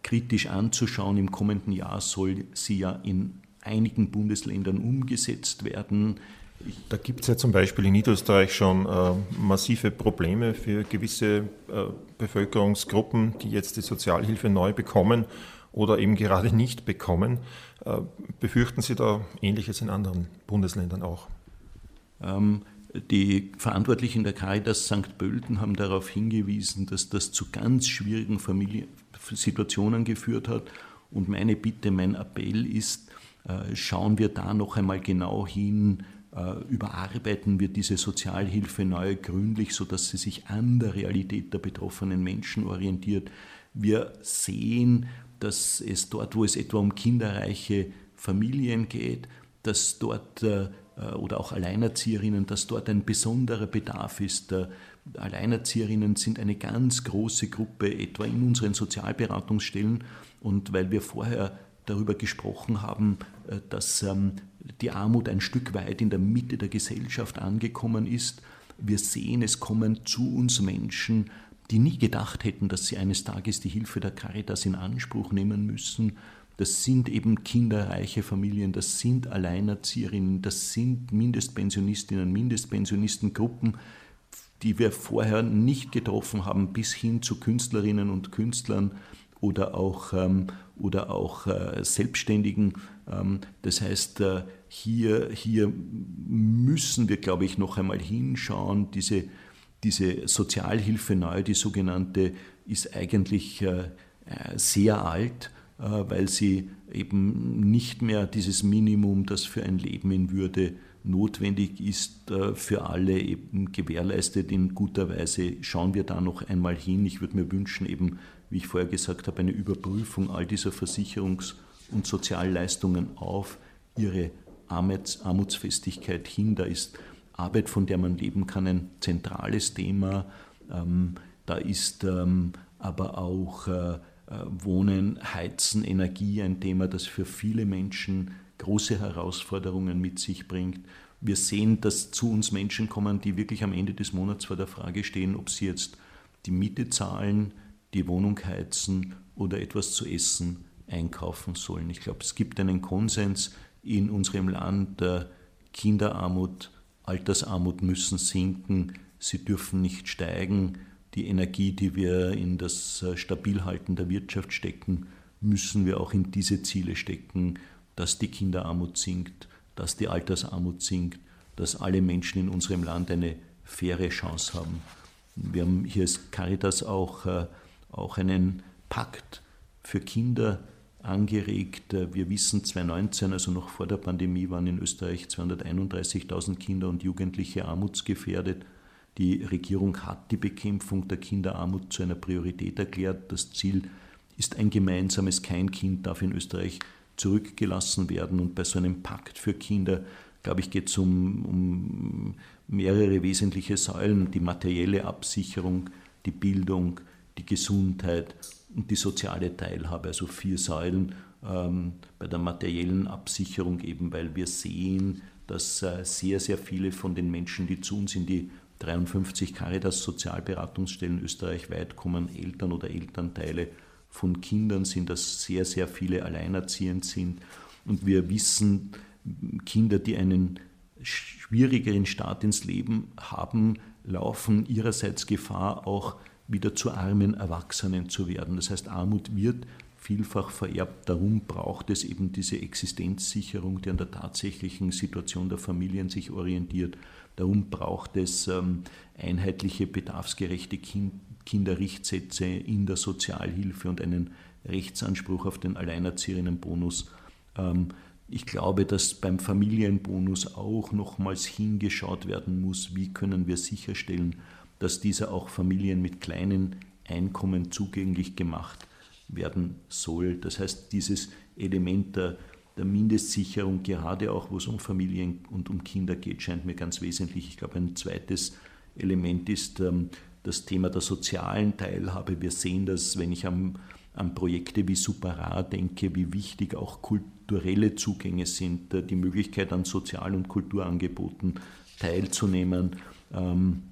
kritisch anzuschauen. Im kommenden Jahr soll sie ja in einigen Bundesländern umgesetzt werden. Da gibt es ja zum Beispiel in Niederösterreich schon äh, massive Probleme für gewisse äh, Bevölkerungsgruppen, die jetzt die Sozialhilfe neu bekommen oder eben gerade nicht bekommen. Äh, befürchten Sie da Ähnliches in anderen Bundesländern auch? Ähm, die Verantwortlichen der Caritas St. Pölten haben darauf hingewiesen, dass das zu ganz schwierigen Familiensituationen geführt hat. Und meine Bitte, mein Appell ist, äh, schauen wir da noch einmal genau hin, überarbeiten wir diese Sozialhilfe neu gründlich, sodass sie sich an der Realität der betroffenen Menschen orientiert. Wir sehen, dass es dort, wo es etwa um kinderreiche Familien geht, dass dort äh, oder auch Alleinerzieherinnen, dass dort ein besonderer Bedarf ist. Alleinerzieherinnen sind eine ganz große Gruppe, etwa in unseren Sozialberatungsstellen. Und weil wir vorher darüber gesprochen haben, äh, dass ähm, die Armut ein Stück weit in der Mitte der Gesellschaft angekommen ist. Wir sehen, es kommen zu uns Menschen, die nie gedacht hätten, dass sie eines Tages die Hilfe der Caritas in Anspruch nehmen müssen. Das sind eben kinderreiche Familien, das sind Alleinerzieherinnen, das sind Mindestpensionistinnen, Mindestpensionistengruppen, die wir vorher nicht getroffen haben, bis hin zu Künstlerinnen und Künstlern oder auch, ähm, oder auch äh, Selbstständigen. Ähm, das heißt, äh, hier, hier müssen wir, glaube ich, noch einmal hinschauen. Diese, diese Sozialhilfe neu, die sogenannte, ist eigentlich äh, sehr alt, weil sie eben nicht mehr dieses Minimum, das für ein Leben in Würde notwendig ist, für alle eben gewährleistet in guter Weise. Schauen wir da noch einmal hin. Ich würde mir wünschen, eben wie ich vorher gesagt habe, eine Überprüfung all dieser Versicherungs- und Sozialleistungen auf ihre Armutsfestigkeit hin. Da ist Arbeit, von der man leben kann, ein zentrales Thema. Ähm, da ist ähm, aber auch äh, äh, Wohnen, Heizen, Energie ein Thema, das für viele Menschen große Herausforderungen mit sich bringt. Wir sehen, dass zu uns Menschen kommen, die wirklich am Ende des Monats vor der Frage stehen, ob sie jetzt die Miete zahlen, die Wohnung heizen oder etwas zu essen einkaufen sollen. Ich glaube, es gibt einen Konsens in unserem Land, der Kinderarmut, Altersarmut müssen sinken, sie dürfen nicht steigen. Die Energie, die wir in das äh, Stabilhalten der Wirtschaft stecken, müssen wir auch in diese Ziele stecken, dass die Kinderarmut sinkt, dass die Altersarmut sinkt, dass alle Menschen in unserem Land eine faire Chance haben. Wir haben hier als Caritas auch äh, auch einen Pakt für Kinder angeregt. Wir wissen, 2019, also noch vor der Pandemie, waren in Österreich 231.000 Kinder und Jugendliche armutsgefährdet. Die Regierung hat die Bekämpfung der Kinderarmut zu einer Priorität erklärt. Das Ziel ist ein gemeinsames. Kein Kind darf in Österreich zurückgelassen werden. Und bei so einem Pakt für Kinder, glaube ich, geht es um, um mehrere wesentliche Säulen. Die materielle Absicherung, die Bildung, die Gesundheit und die soziale Teilhabe, also vier Säulen ähm, bei der materiellen Absicherung eben, weil wir sehen, dass äh, sehr, sehr viele von den Menschen, die zu uns in die 53 Caritas Sozialberatungsstellen österreichweit kommen, Eltern oder Elternteile von Kindern sind, dass sehr, sehr viele alleinerziehend sind. Und wir wissen, Kinder, die einen schwierigeren Start ins Leben haben, laufen ihrerseits Gefahr, auch wieder zu armen Erwachsenen zu werden. Das heißt, Armut wird vielfach vererbt. Darum braucht es eben diese Existenzsicherung, die an der tatsächlichen Situation der Familien sich orientiert. Darum braucht es ähm, einheitliche, bedarfsgerechte kind Kinderrichtsätze in der Sozialhilfe und einen Rechtsanspruch auf den Alleinerzieherinnenbonus. Ähm, ich glaube, dass beim Familienbonus auch nochmals hingeschaut werden muss, wie können wir sicherstellen, dass dieser auch Familien mit kleinen Einkommen zugänglich gemacht werden soll. Das heißt, dieses Element der, der Mindestsicherung, gerade auch wo es um Familien und um Kinder geht, scheint mir ganz wesentlich. Ich glaube, ein zweites Element ist ähm, das Thema der sozialen Teilhabe. Wir sehen das, wenn ich am, an Projekte wie Superra denke, wie wichtig auch kulturelle Zugänge sind, äh, die Möglichkeit an Sozial- und Kulturangeboten teilzunehmen. Ähm,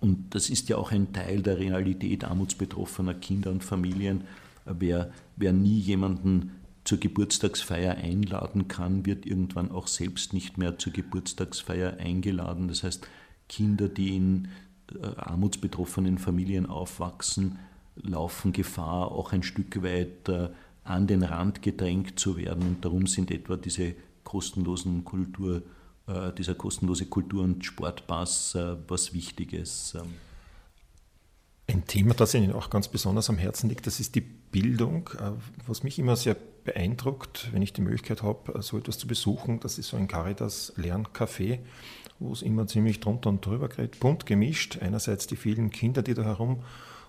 und das ist ja auch ein Teil der Realität armutsbetroffener Kinder und Familien. Wer, wer nie jemanden zur Geburtstagsfeier einladen kann, wird irgendwann auch selbst nicht mehr zur Geburtstagsfeier eingeladen. Das heißt, Kinder, die in armutsbetroffenen Familien aufwachsen, laufen Gefahr, auch ein Stück weit äh, an den Rand gedrängt zu werden. Und darum sind etwa diese kostenlosen Kultur- äh, dieser kostenlose Kultur- und Sportpass äh, was Wichtiges. Ähm. Ein Thema, das Ihnen auch ganz besonders am Herzen liegt, das ist die Bildung. Äh, was mich immer sehr beeindruckt, wenn ich die Möglichkeit habe, so etwas zu besuchen, das ist so ein Caritas Lerncafé, wo es immer ziemlich drunter und drüber geht, bunt gemischt. Einerseits die vielen Kinder, die da herum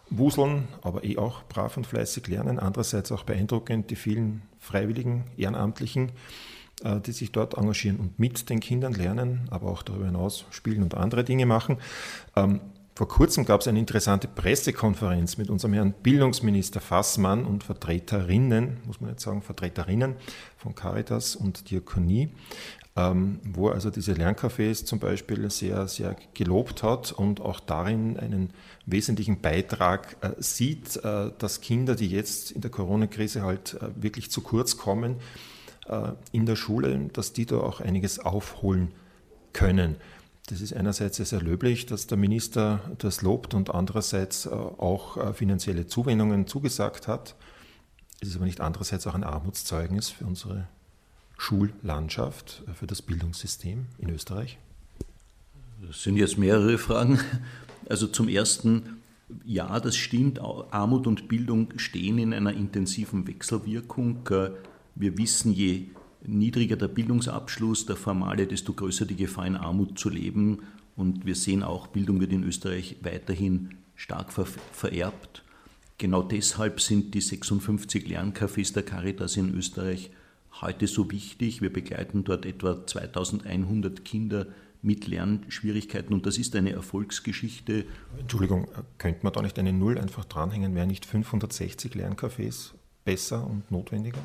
wuseln, aber eh auch brav und fleißig lernen. Andererseits auch beeindruckend die vielen freiwilligen, ehrenamtlichen, äh, die sich dort engagieren und mit den Kindern lernen, aber auch darüber hinaus spielen und andere Dinge machen. Ähm, vor kurzem gab es eine interessante Pressekonferenz mit unserem Herrn Bildungsminister Fassmann und Vertreterinnen, muss man jetzt sagen, Vertreterinnen von Caritas und Diakonie, ähm, wo also diese Lerncafés zum Beispiel sehr, sehr gelobt hat und auch darin einen wesentlichen Beitrag äh, sieht, äh, dass Kinder, die jetzt in der Corona-Krise halt äh, wirklich zu kurz kommen in der Schule, dass die da auch einiges aufholen können. Das ist einerseits sehr löblich, dass der Minister das lobt und andererseits auch finanzielle Zuwendungen zugesagt hat. Es ist aber nicht andererseits auch ein Armutszeugnis für unsere Schullandschaft, für das Bildungssystem in Österreich? Das sind jetzt mehrere Fragen. Also zum Ersten, ja, das stimmt, Armut und Bildung stehen in einer intensiven Wechselwirkung. Wir wissen, je niedriger der Bildungsabschluss, der formale, desto größer die Gefahr, in Armut zu leben. Und wir sehen auch, Bildung wird in Österreich weiterhin stark vererbt. Genau deshalb sind die 56 Lerncafés der Caritas in Österreich heute so wichtig. Wir begleiten dort etwa 2100 Kinder mit Lernschwierigkeiten und das ist eine Erfolgsgeschichte. Entschuldigung, könnte man da nicht eine Null einfach dranhängen? Wären nicht 560 Lerncafés besser und notwendiger?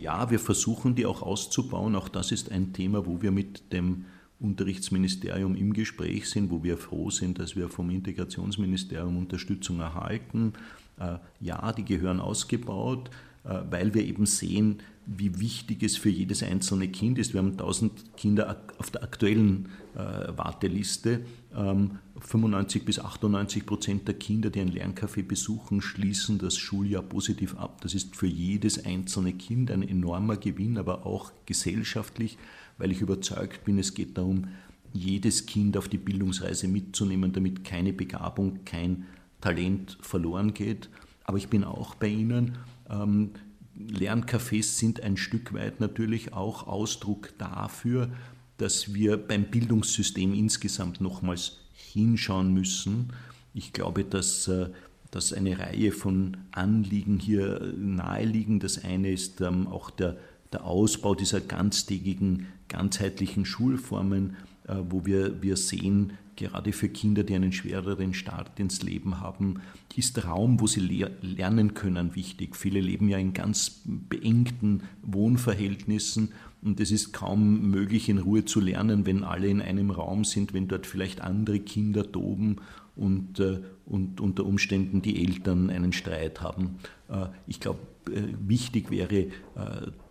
Ja, wir versuchen die auch auszubauen. Auch das ist ein Thema, wo wir mit dem Unterrichtsministerium im Gespräch sind, wo wir froh sind, dass wir vom Integrationsministerium Unterstützung erhalten. Äh, ja, die gehören ausgebaut. Äh, weil wir eben sehen, wie wichtig es für jedes einzelne Kind ist. Wir haben 1000 Kinder auf der aktuellen äh, Warteliste. 95 ähm, bis 98 Prozent der Kinder, die ein Lerncafé besuchen, schließen das Schuljahr positiv ab. Das ist für jedes einzelne Kind ein enormer Gewinn, aber auch gesellschaftlich, weil ich überzeugt bin, es geht darum, jedes Kind auf die Bildungsreise mitzunehmen, damit keine Begabung, kein Talent verloren geht. Aber ich bin auch bei Ihnen ähm, Lerncafés sind ein Stück weit natürlich auch Ausdruck dafür, dass wir beim Bildungssystem insgesamt nochmals hinschauen müssen. Ich glaube, dass, äh, dass eine Reihe von Anliegen hier naheliegen. Das eine ist ähm, auch der, der Ausbau dieser ganztägigen, ganzheitlichen Schulformen, äh, wo wir, wir sehen, gerade für Kinder, die einen schwereren Start ins Leben haben, ist Raum, wo sie lernen können, wichtig. Viele leben ja in ganz beengten Wohnverhältnissen und es ist kaum möglich, in Ruhe zu lernen, wenn alle in einem Raum sind, wenn dort vielleicht andere Kinder toben und, äh, und unter Umständen die Eltern einen Streit haben. Äh, ich glaube, äh, wichtig wäre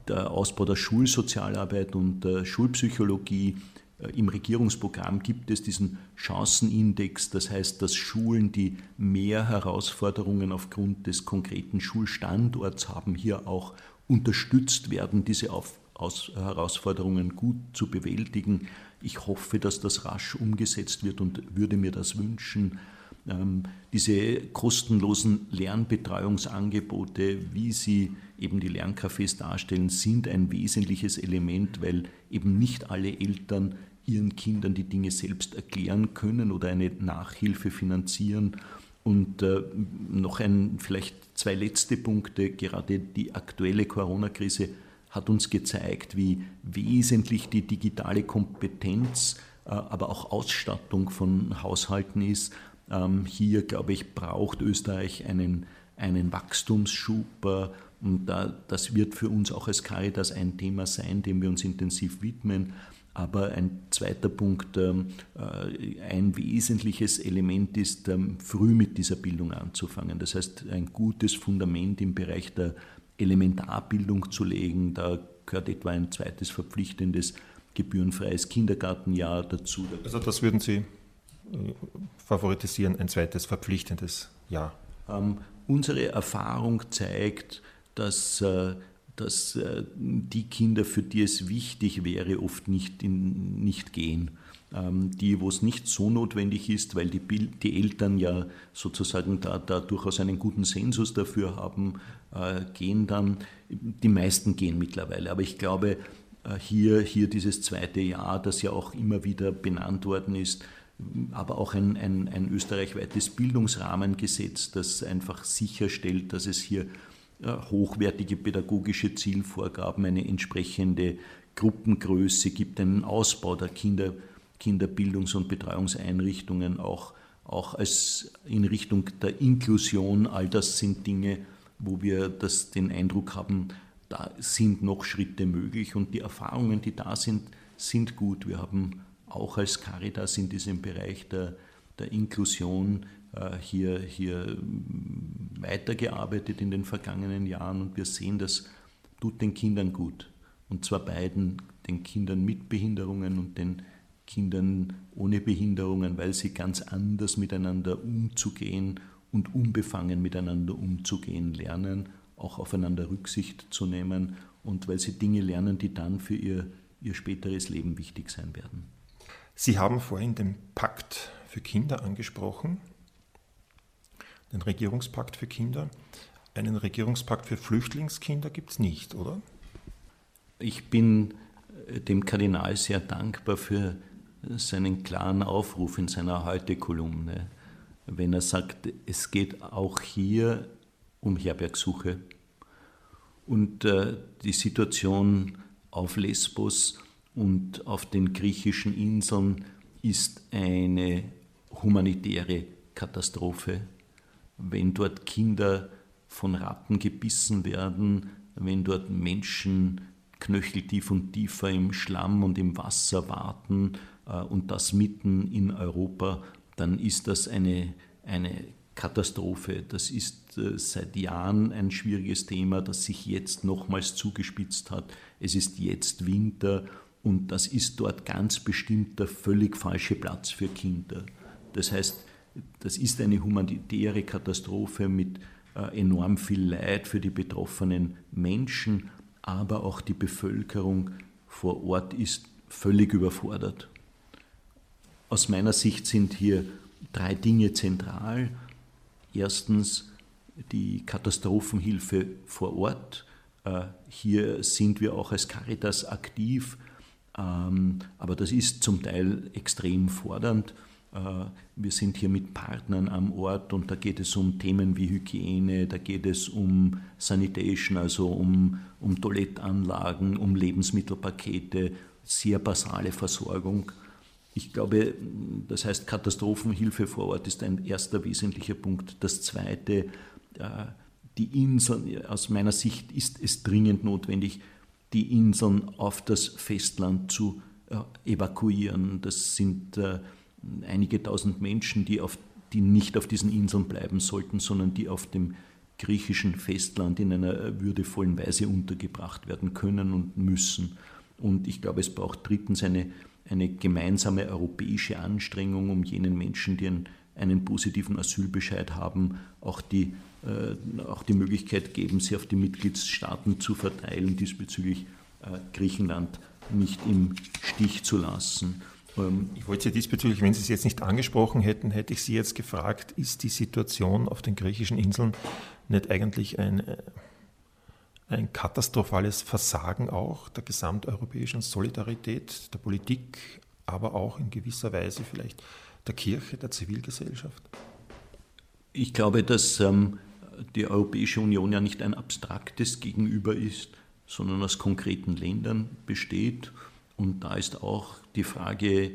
der Ausbau der Schulsozialarbeit und der Schulpsychologie, Im Regierungsprogramm gibt es diesen Chancenindex, das heißt, dass Schulen, die mehr Herausforderungen aufgrund des konkreten Schulstandorts haben, hier auch unterstützt werden, diese Auf aus Herausforderungen gut zu bewältigen. Ich hoffe, dass das rasch umgesetzt wird und würde mir das wünschen. Ähm, diese kostenlosen Lernbetreuungsangebote, wie sie eben die Lerncafés darstellen, sind ein wesentliches Element, weil eben nicht alle Eltern ihren Kindern die Dinge selbst erklären können oder eine Nachhilfe finanzieren. Und äh, noch ein, vielleicht zwei letzte Punkte. Gerade die aktuelle Corona-Krise hat uns gezeigt, wie wesentlich die digitale Kompetenz, äh, aber auch Ausstattung von Haushalten ist. Ähm, hier, glaube ich, braucht Österreich einen, einen Wachstumsschub. Äh, und das wird für uns auch als Caritas ein Thema sein, dem wir uns intensiv widmen. Aber ein zweiter Punkt, ähm, äh, ein wesentliches Element ist, ähm, früh mit dieser Bildung anzufangen. Das heißt, ein gutes Fundament im Bereich der Elementarbildung zu legen. Da gehört etwa ein zweites verpflichtendes gebührenfreies Kindergartenjahr dazu. Also das würden Sie äh, favoritisieren, ein zweites verpflichtendes Jahr? Ähm, unsere Erfahrung zeigt, dass äh, dass äh, die Kinder, für die es wichtig wäre, oft nicht, in, nicht gehen. Ähm, die, wo es nicht so notwendig ist, weil die, die Eltern ja sozusagen da, da, durchaus einen guten Sensus dafür haben, äh, gehen dann. Die meisten gehen mittlerweile, aber ich glaube, äh, hier, hier dieses zweite Jahr, das ja auch immer wieder benannt worden ist, aber auch ein, ein, ein österreichweites Bildungsrahmengesetz, das einfach sicherstellt, dass es hier hochwertige pädagogische Zielvorgaben, eine entsprechende Gruppengröße gibt, einen Ausbau der Kinder, Kinderbildungs- und Betreuungseinrichtungen, auch, auch als in Richtung der Inklusion. All das sind Dinge, wo wir das, den Eindruck haben, da sind noch Schritte möglich und die Erfahrungen, die da sind, sind gut. Wir haben auch als Caritas in diesem Bereich der, der Inklusion äh, hier, hier weitergearbeitet in den vergangenen Jahren und wir sehen, das tut den Kindern gut. Und zwar beiden, den Kindern mit Behinderungen und den Kindern ohne Behinderungen, weil sie ganz anders miteinander umzugehen und unbefangen miteinander umzugehen lernen, auch aufeinander Rücksicht zu nehmen und weil sie Dinge lernen, die dann für ihr, ihr späteres Leben wichtig sein werden. Sie haben vorhin den Pakt für Kinder angesprochen den Regierungspakt für Kinder. Einen Regierungspakt für Flüchtlingskinder gibt es nicht, oder? Ich bin äh, dem Kardinal sehr dankbar für seinen klaren Aufruf in seiner Heute-Kolumne, wenn er sagt, es geht auch hier um Herbergsuche. Und äh, die Situation auf Lesbos und auf den griechischen Inseln ist eine humanitäre Katastrophe wenn dort Kinder von Ratten gebissen werden, wenn dort Menschen knöcheltief und tiefer im Schlamm und im Wasser warten äh, und das mitten in Europa, dann ist das eine, eine Katastrophe. Das ist äh, seit Jahren ein schwieriges Thema, das sich jetzt nochmals zugespitzt hat. Es ist jetzt Winter und das ist dort ganz bestimmt der völlig falsche Platz für Kinder. Das heißt, das ist eine humanitäre Katastrophe mit äh, enorm viel Leid für die betroffenen Menschen, aber auch die Bevölkerung vor Ort ist völlig überfordert. Aus meiner Sicht sind hier drei Dinge zentral. Erstens die Katastrophenhilfe vor Ort. Äh, hier sind wir auch als Caritas aktiv, ähm, aber das ist zum Teil extrem fordernd. Äh, wir sind hier mit Partnern am Ort und da geht es um Themen wie Hygiene, da geht es um Sanitation, also um, um Toilettanlagen, um Lebensmittelpakete, sehr basale Versorgung. Ich glaube, das heißt, Katastrophenhilfe vor Ort ist ein erster wesentlicher Punkt. Das zweite, äh, die Inseln, aus meiner Sicht ist es dringend notwendig, die Inseln auf das Festland zu äh, evakuieren. Das sind einige tausend Menschen, die, auf, die nicht auf diesen Inseln bleiben sollten, sondern die auf dem griechischen Festland in einer würdevollen Weise untergebracht werden können und müssen. Und ich glaube, es braucht drittens eine, eine gemeinsame europäische Anstrengung, um jenen Menschen, die einen, einen positiven Asylbescheid haben, auch die, äh, auch die Möglichkeit geben, sie auf die Mitgliedstaaten zu verteilen, diesbezüglich äh, Griechenland nicht im Stich zu lassen. Ähm, ich wollte Sie diesbezüglich, wenn Sie es jetzt nicht angesprochen hätten, hätte ich Sie jetzt gefragt, ist die Situation auf den griechischen Inseln nicht eigentlich ein, äh, ein katastrophales Versagen auch der gesamteuropäischen Solidarität, der Politik, aber auch in gewisser Weise vielleicht der Kirche, der Zivilgesellschaft? Ich glaube, dass ähm, die Europäische Union ja nicht ein abstraktes Gegenüber ist, sondern aus konkreten Ländern besteht und da ist auch die Frage, äh,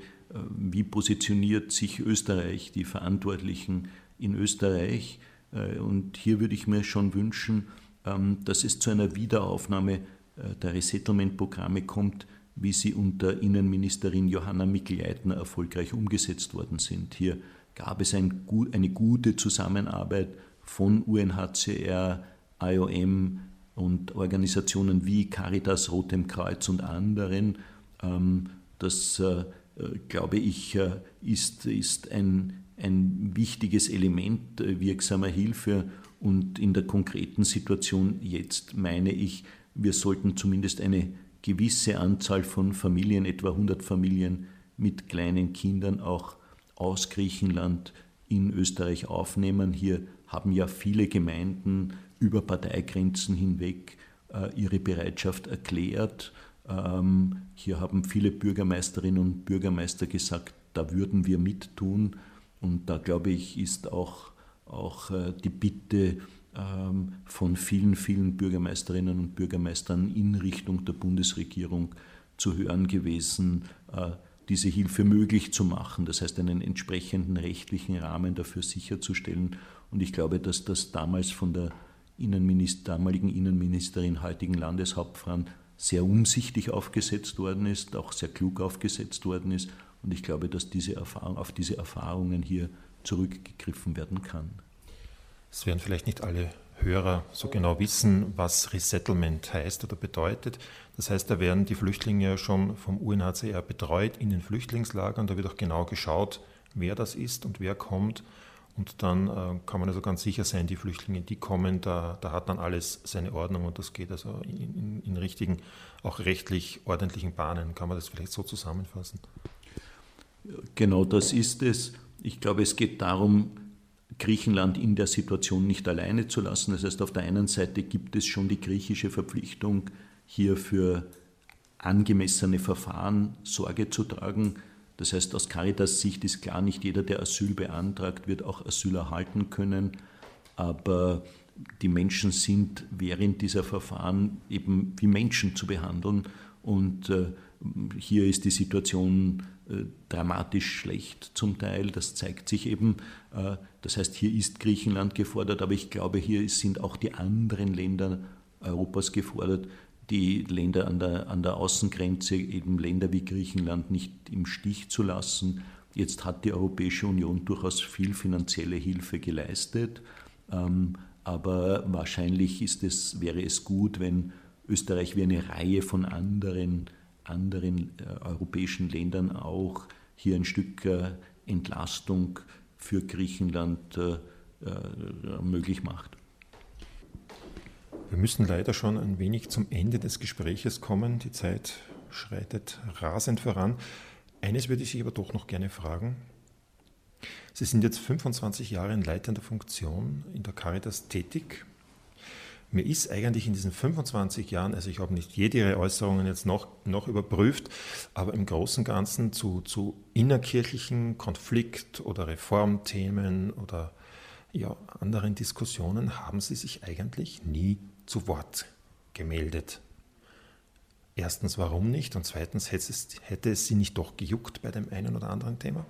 wie positioniert sich Österreich, die Verantwortlichen in Österreich. Äh, und hier würde ich mir schon wünschen, ähm, dass es zu einer Wiederaufnahme äh, der Resettlement-Programme kommt, wie sie unter Innenministerin Johanna Mikl-Leitner erfolgreich umgesetzt worden sind. Hier gab es ein, eine gute Zusammenarbeit von UNHCR, IOM und Organisationen wie Caritas, Rotem Kreuz und anderen, das, äh, glaube ich, äh, ist, ist ein, ein wichtiges Element wirksamer Hilfe. Und in der konkreten Situation jetzt meine ich, wir sollten zumindest eine gewisse Anzahl von Familien, etwa 100 Familien mit kleinen Kindern auch aus Griechenland in Österreich aufnehmen. Hier haben ja viele Gemeinden über Parteigrenzen hinweg äh, ihre Bereitschaft erklärt. Ähm, hier haben viele Bürgermeisterinnen und Bürgermeister gesagt, da würden wir mittun. Und da glaube ich, ist auch, auch äh, die Bitte ähm, von vielen, vielen Bürgermeisterinnen und Bürgermeistern in Richtung der Bundesregierung zu hören gewesen, äh, diese Hilfe möglich zu machen, das heißt einen entsprechenden rechtlichen Rahmen dafür sicherzustellen. Und ich glaube, dass das damals von der Innenminister, damaligen Innenministerin, heutigen Landeshauptfrau sehr umsichtig aufgesetzt worden ist, auch sehr klug aufgesetzt worden ist. Und ich glaube, dass diese Erfahrung, auf diese Erfahrungen hier zurückgegriffen werden kann. Es werden vielleicht nicht alle Hörer so genau wissen, was Resettlement heißt oder bedeutet. Das heißt, da werden die Flüchtlinge schon vom UNHCR betreut in den Flüchtlingslagern. Da wird auch genau geschaut, wer das ist und wer kommt. Und dann äh, kann man also ganz sicher sein, die Flüchtlinge, die kommen, da, da hat dann alles seine Ordnung und das geht also in, in, in richtigen, auch rechtlich ordentlichen Bahnen. Kann man das vielleicht so zusammenfassen? Genau das ist es. Ich glaube, es geht darum, Griechenland in der Situation nicht alleine zu lassen. Das heißt, auf der einen Seite gibt es schon die griechische Verpflichtung, hier für angemessene Verfahren Sorge zu tragen. Das heißt, aus Caritas Sicht ist klar, nicht jeder, der Asyl beantragt, wird auch Asyl erhalten können. Aber die Menschen sind während dieser Verfahren eben wie Menschen zu behandeln. Und äh, hier ist die Situation äh, dramatisch schlecht zum Teil. Das zeigt sich eben. Äh, das heißt, hier ist Griechenland gefordert, aber ich glaube, hier sind auch die anderen Länder Europas gefordert, die Länder an der, an der Außengrenze, eben Länder wie Griechenland, nicht im Stich zu lassen. Jetzt hat die Europäische Union durchaus viel finanzielle Hilfe geleistet, ähm, aber wahrscheinlich ist es, wäre es gut, wenn Österreich wie eine Reihe von anderen anderen äh, europäischen Ländern auch hier ein Stück äh, Entlastung für Griechenland äh, möglich macht. Wir müssen leider schon ein wenig zum Ende des Gespräches kommen. Die Zeit schreitet rasend voran. Eines würde ich Sie aber doch noch gerne fragen. Sie sind jetzt 25 Jahre in leitender Funktion in der Caritas tätig. Mir ist eigentlich in diesen 25 Jahren, also ich habe nicht jede Ihre Äußerungen jetzt noch, noch überprüft, aber im Großen und Ganzen zu, zu innerkirchlichen Konflikt- oder Reformthemen oder ja, anderen Diskussionen haben Sie sich eigentlich nie zu Wort gemeldet. Erstens, warum nicht? Und zweitens, hätte es, hätte es Sie nicht doch gejuckt bei dem einen oder anderen Thema?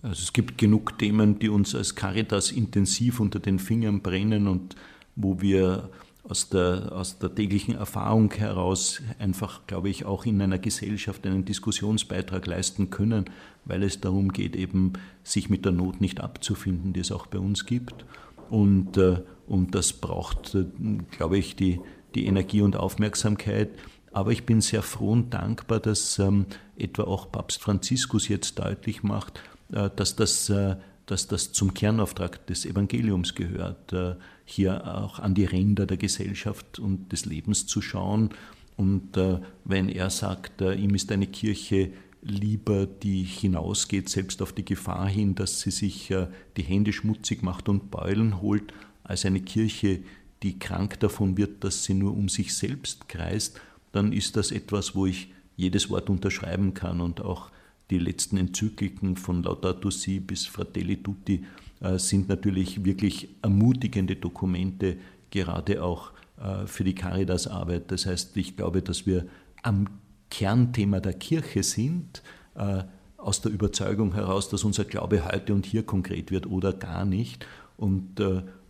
Also es gibt genug Themen, die uns als Caritas intensiv unter den Fingern brennen und wo wir aus der, aus der täglichen Erfahrung heraus einfach, glaube ich, auch in einer Gesellschaft einen Diskussionsbeitrag leisten können, weil es darum geht, eben sich mit der Not nicht abzufinden, die es auch bei uns gibt. Und, äh, und das braucht, äh, glaube ich, die, die Energie und Aufmerksamkeit. Aber ich bin sehr froh und dankbar, dass ähm, etwa auch Papst Franziskus jetzt deutlich macht, äh, dass das, äh, dass das zum Kernauftrag des Evangeliums gehört, äh, hier auch an die Ränder der Gesellschaft und des Lebens zu schauen. Und wenn er sagt, ihm ist eine Kirche lieber, die hinausgeht, selbst auf die Gefahr hin, dass sie sich die Hände schmutzig macht und Beulen holt, als eine Kirche, die krank davon wird, dass sie nur um sich selbst kreist, dann ist das etwas, wo ich jedes Wort unterschreiben kann und auch die letzten Enzykliken von Laudato Si bis Fratelli Tutti äh, sind natürlich wirklich ermutigende Dokumente, gerade auch äh, für die Caritas-Arbeit. Das heißt, ich glaube, dass wir am Kernthema der Kirche sind, äh, aus der Überzeugung heraus, dass unser Glaube heute und hier konkret wird oder gar nicht und,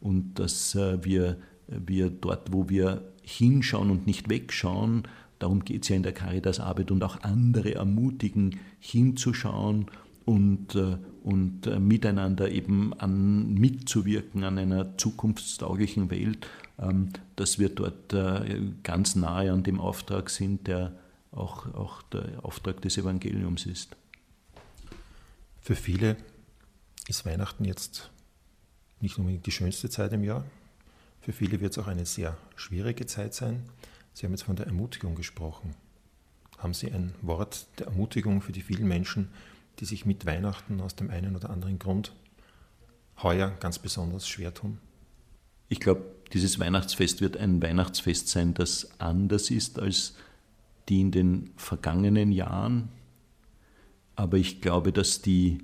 und dass wir, wir dort, wo wir hinschauen und nicht wegschauen, Darum geht es ja in der Caritas-Arbeit und auch andere ermutigen, hinzuschauen und, äh, und äh, miteinander eben an, mitzuwirken an einer zukunftstauglichen Welt, ähm, dass wir dort äh, ganz nahe an dem Auftrag sind, der auch, auch der Auftrag des Evangeliums ist. Für viele ist Weihnachten jetzt nicht unbedingt die schönste Zeit im Jahr. Für viele wird es auch eine sehr schwierige Zeit sein. Sie haben jetzt von der Ermutigung gesprochen. Haben Sie ein Wort der Ermutigung für die vielen Menschen, die sich mit Weihnachten aus dem einen oder anderen Grund heuer ganz besonders schwer tun? Ich glaube, dieses Weihnachtsfest wird ein Weihnachtsfest sein, das anders ist als die in den vergangenen Jahren. Aber ich glaube, dass die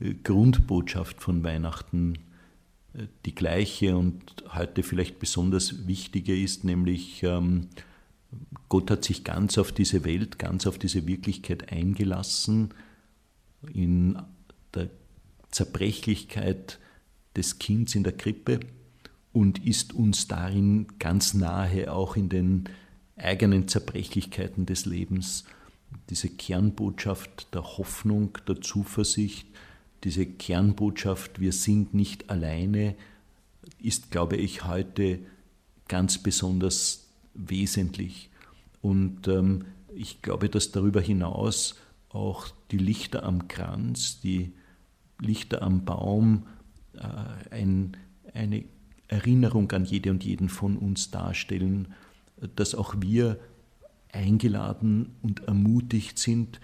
äh, Grundbotschaft von Weihnachten die gleiche und heute vielleicht besonders wichtige ist, nämlich ähm, Gott hat sich ganz auf diese Welt, ganz auf diese Wirklichkeit eingelassen, in der Zerbrechlichkeit des Kindes in der Krippe und ist uns darin ganz nahe, auch in den eigenen Zerbrechlichkeiten des Lebens. Diese Kernbotschaft der Hoffnung, der Zuversicht, diese Kernbotschaft, wir sind nicht alleine, ist, glaube ich, heute ganz besonders wesentlich. Und ähm, ich glaube, dass darüber hinaus auch die Lichter am Kranz, die Lichter am Baum äh, ein, eine Erinnerung an jede und jeden von uns darstellen, dass auch wir eingeladen und ermutigt sind,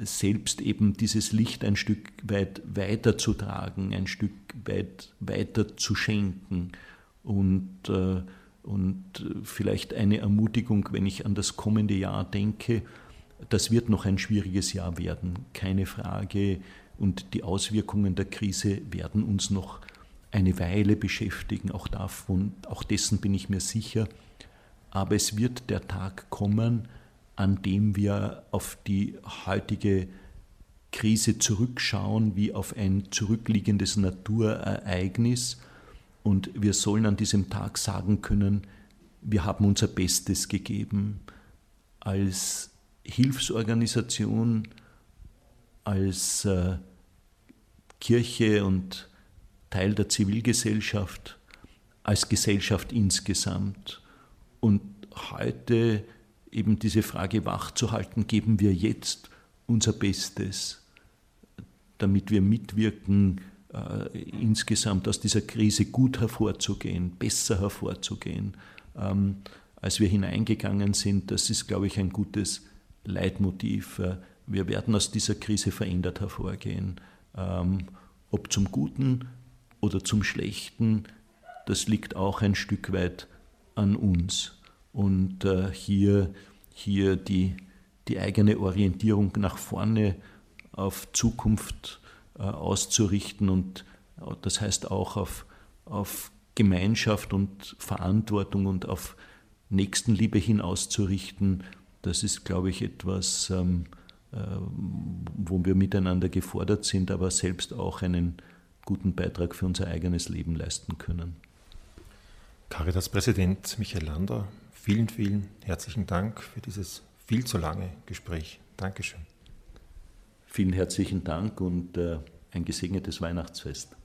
selbst eben dieses Licht ein Stück weit weiterzutragen, ein Stück weit weiter zu schenken und, äh, und vielleicht eine Ermutigung, wenn ich an das kommende Jahr denke, das wird noch ein schwieriges Jahr werden, keine Frage. Und die Auswirkungen der Krise werden uns noch eine Weile beschäftigen, auch davon, auch dessen bin ich mir sicher. Aber es wird der Tag kommen, an dem wir auf die heutige Krise zurückschauen wie auf ein zurückliegendes Naturereignis. Und wir sollen an diesem Tag sagen können, wir haben unser Bestes gegeben als Hilfsorganisation, als äh, Kirche und Teil der Zivilgesellschaft, als Gesellschaft insgesamt. Und heute eben diese Frage wachzuhalten, geben wir jetzt unser Bestes, damit wir mitwirken, äh, insgesamt aus dieser Krise gut hervorzugehen, besser hervorzugehen, ähm, als wir hineingegangen sind. Das ist, glaube ich, ein gutes Leitmotiv. Äh, wir werden aus dieser Krise verändert hervorgehen. Ähm, ob zum Guten oder zum Schlechten, das liegt auch ein Stück weit an uns und äh, hier, hier die, die eigene Orientierung nach vorne auf Zukunft äh, auszurichten und äh, das heißt auch auf, auf Gemeinschaft und Verantwortung und auf Nächstenliebe hin auszurichten, das ist, glaube ich, etwas, ähm, äh, wo wir miteinander gefordert sind, aber selbst auch einen guten Beitrag für unser eigenes Leben leisten können. Caritas-Präsident Michael Lander, Vielen, vielen herzlichen Dank für dieses viel zu lange Gespräch. Dankeschön. Vielen herzlichen Dank und äh, ein gesegnetes Weihnachtsfest.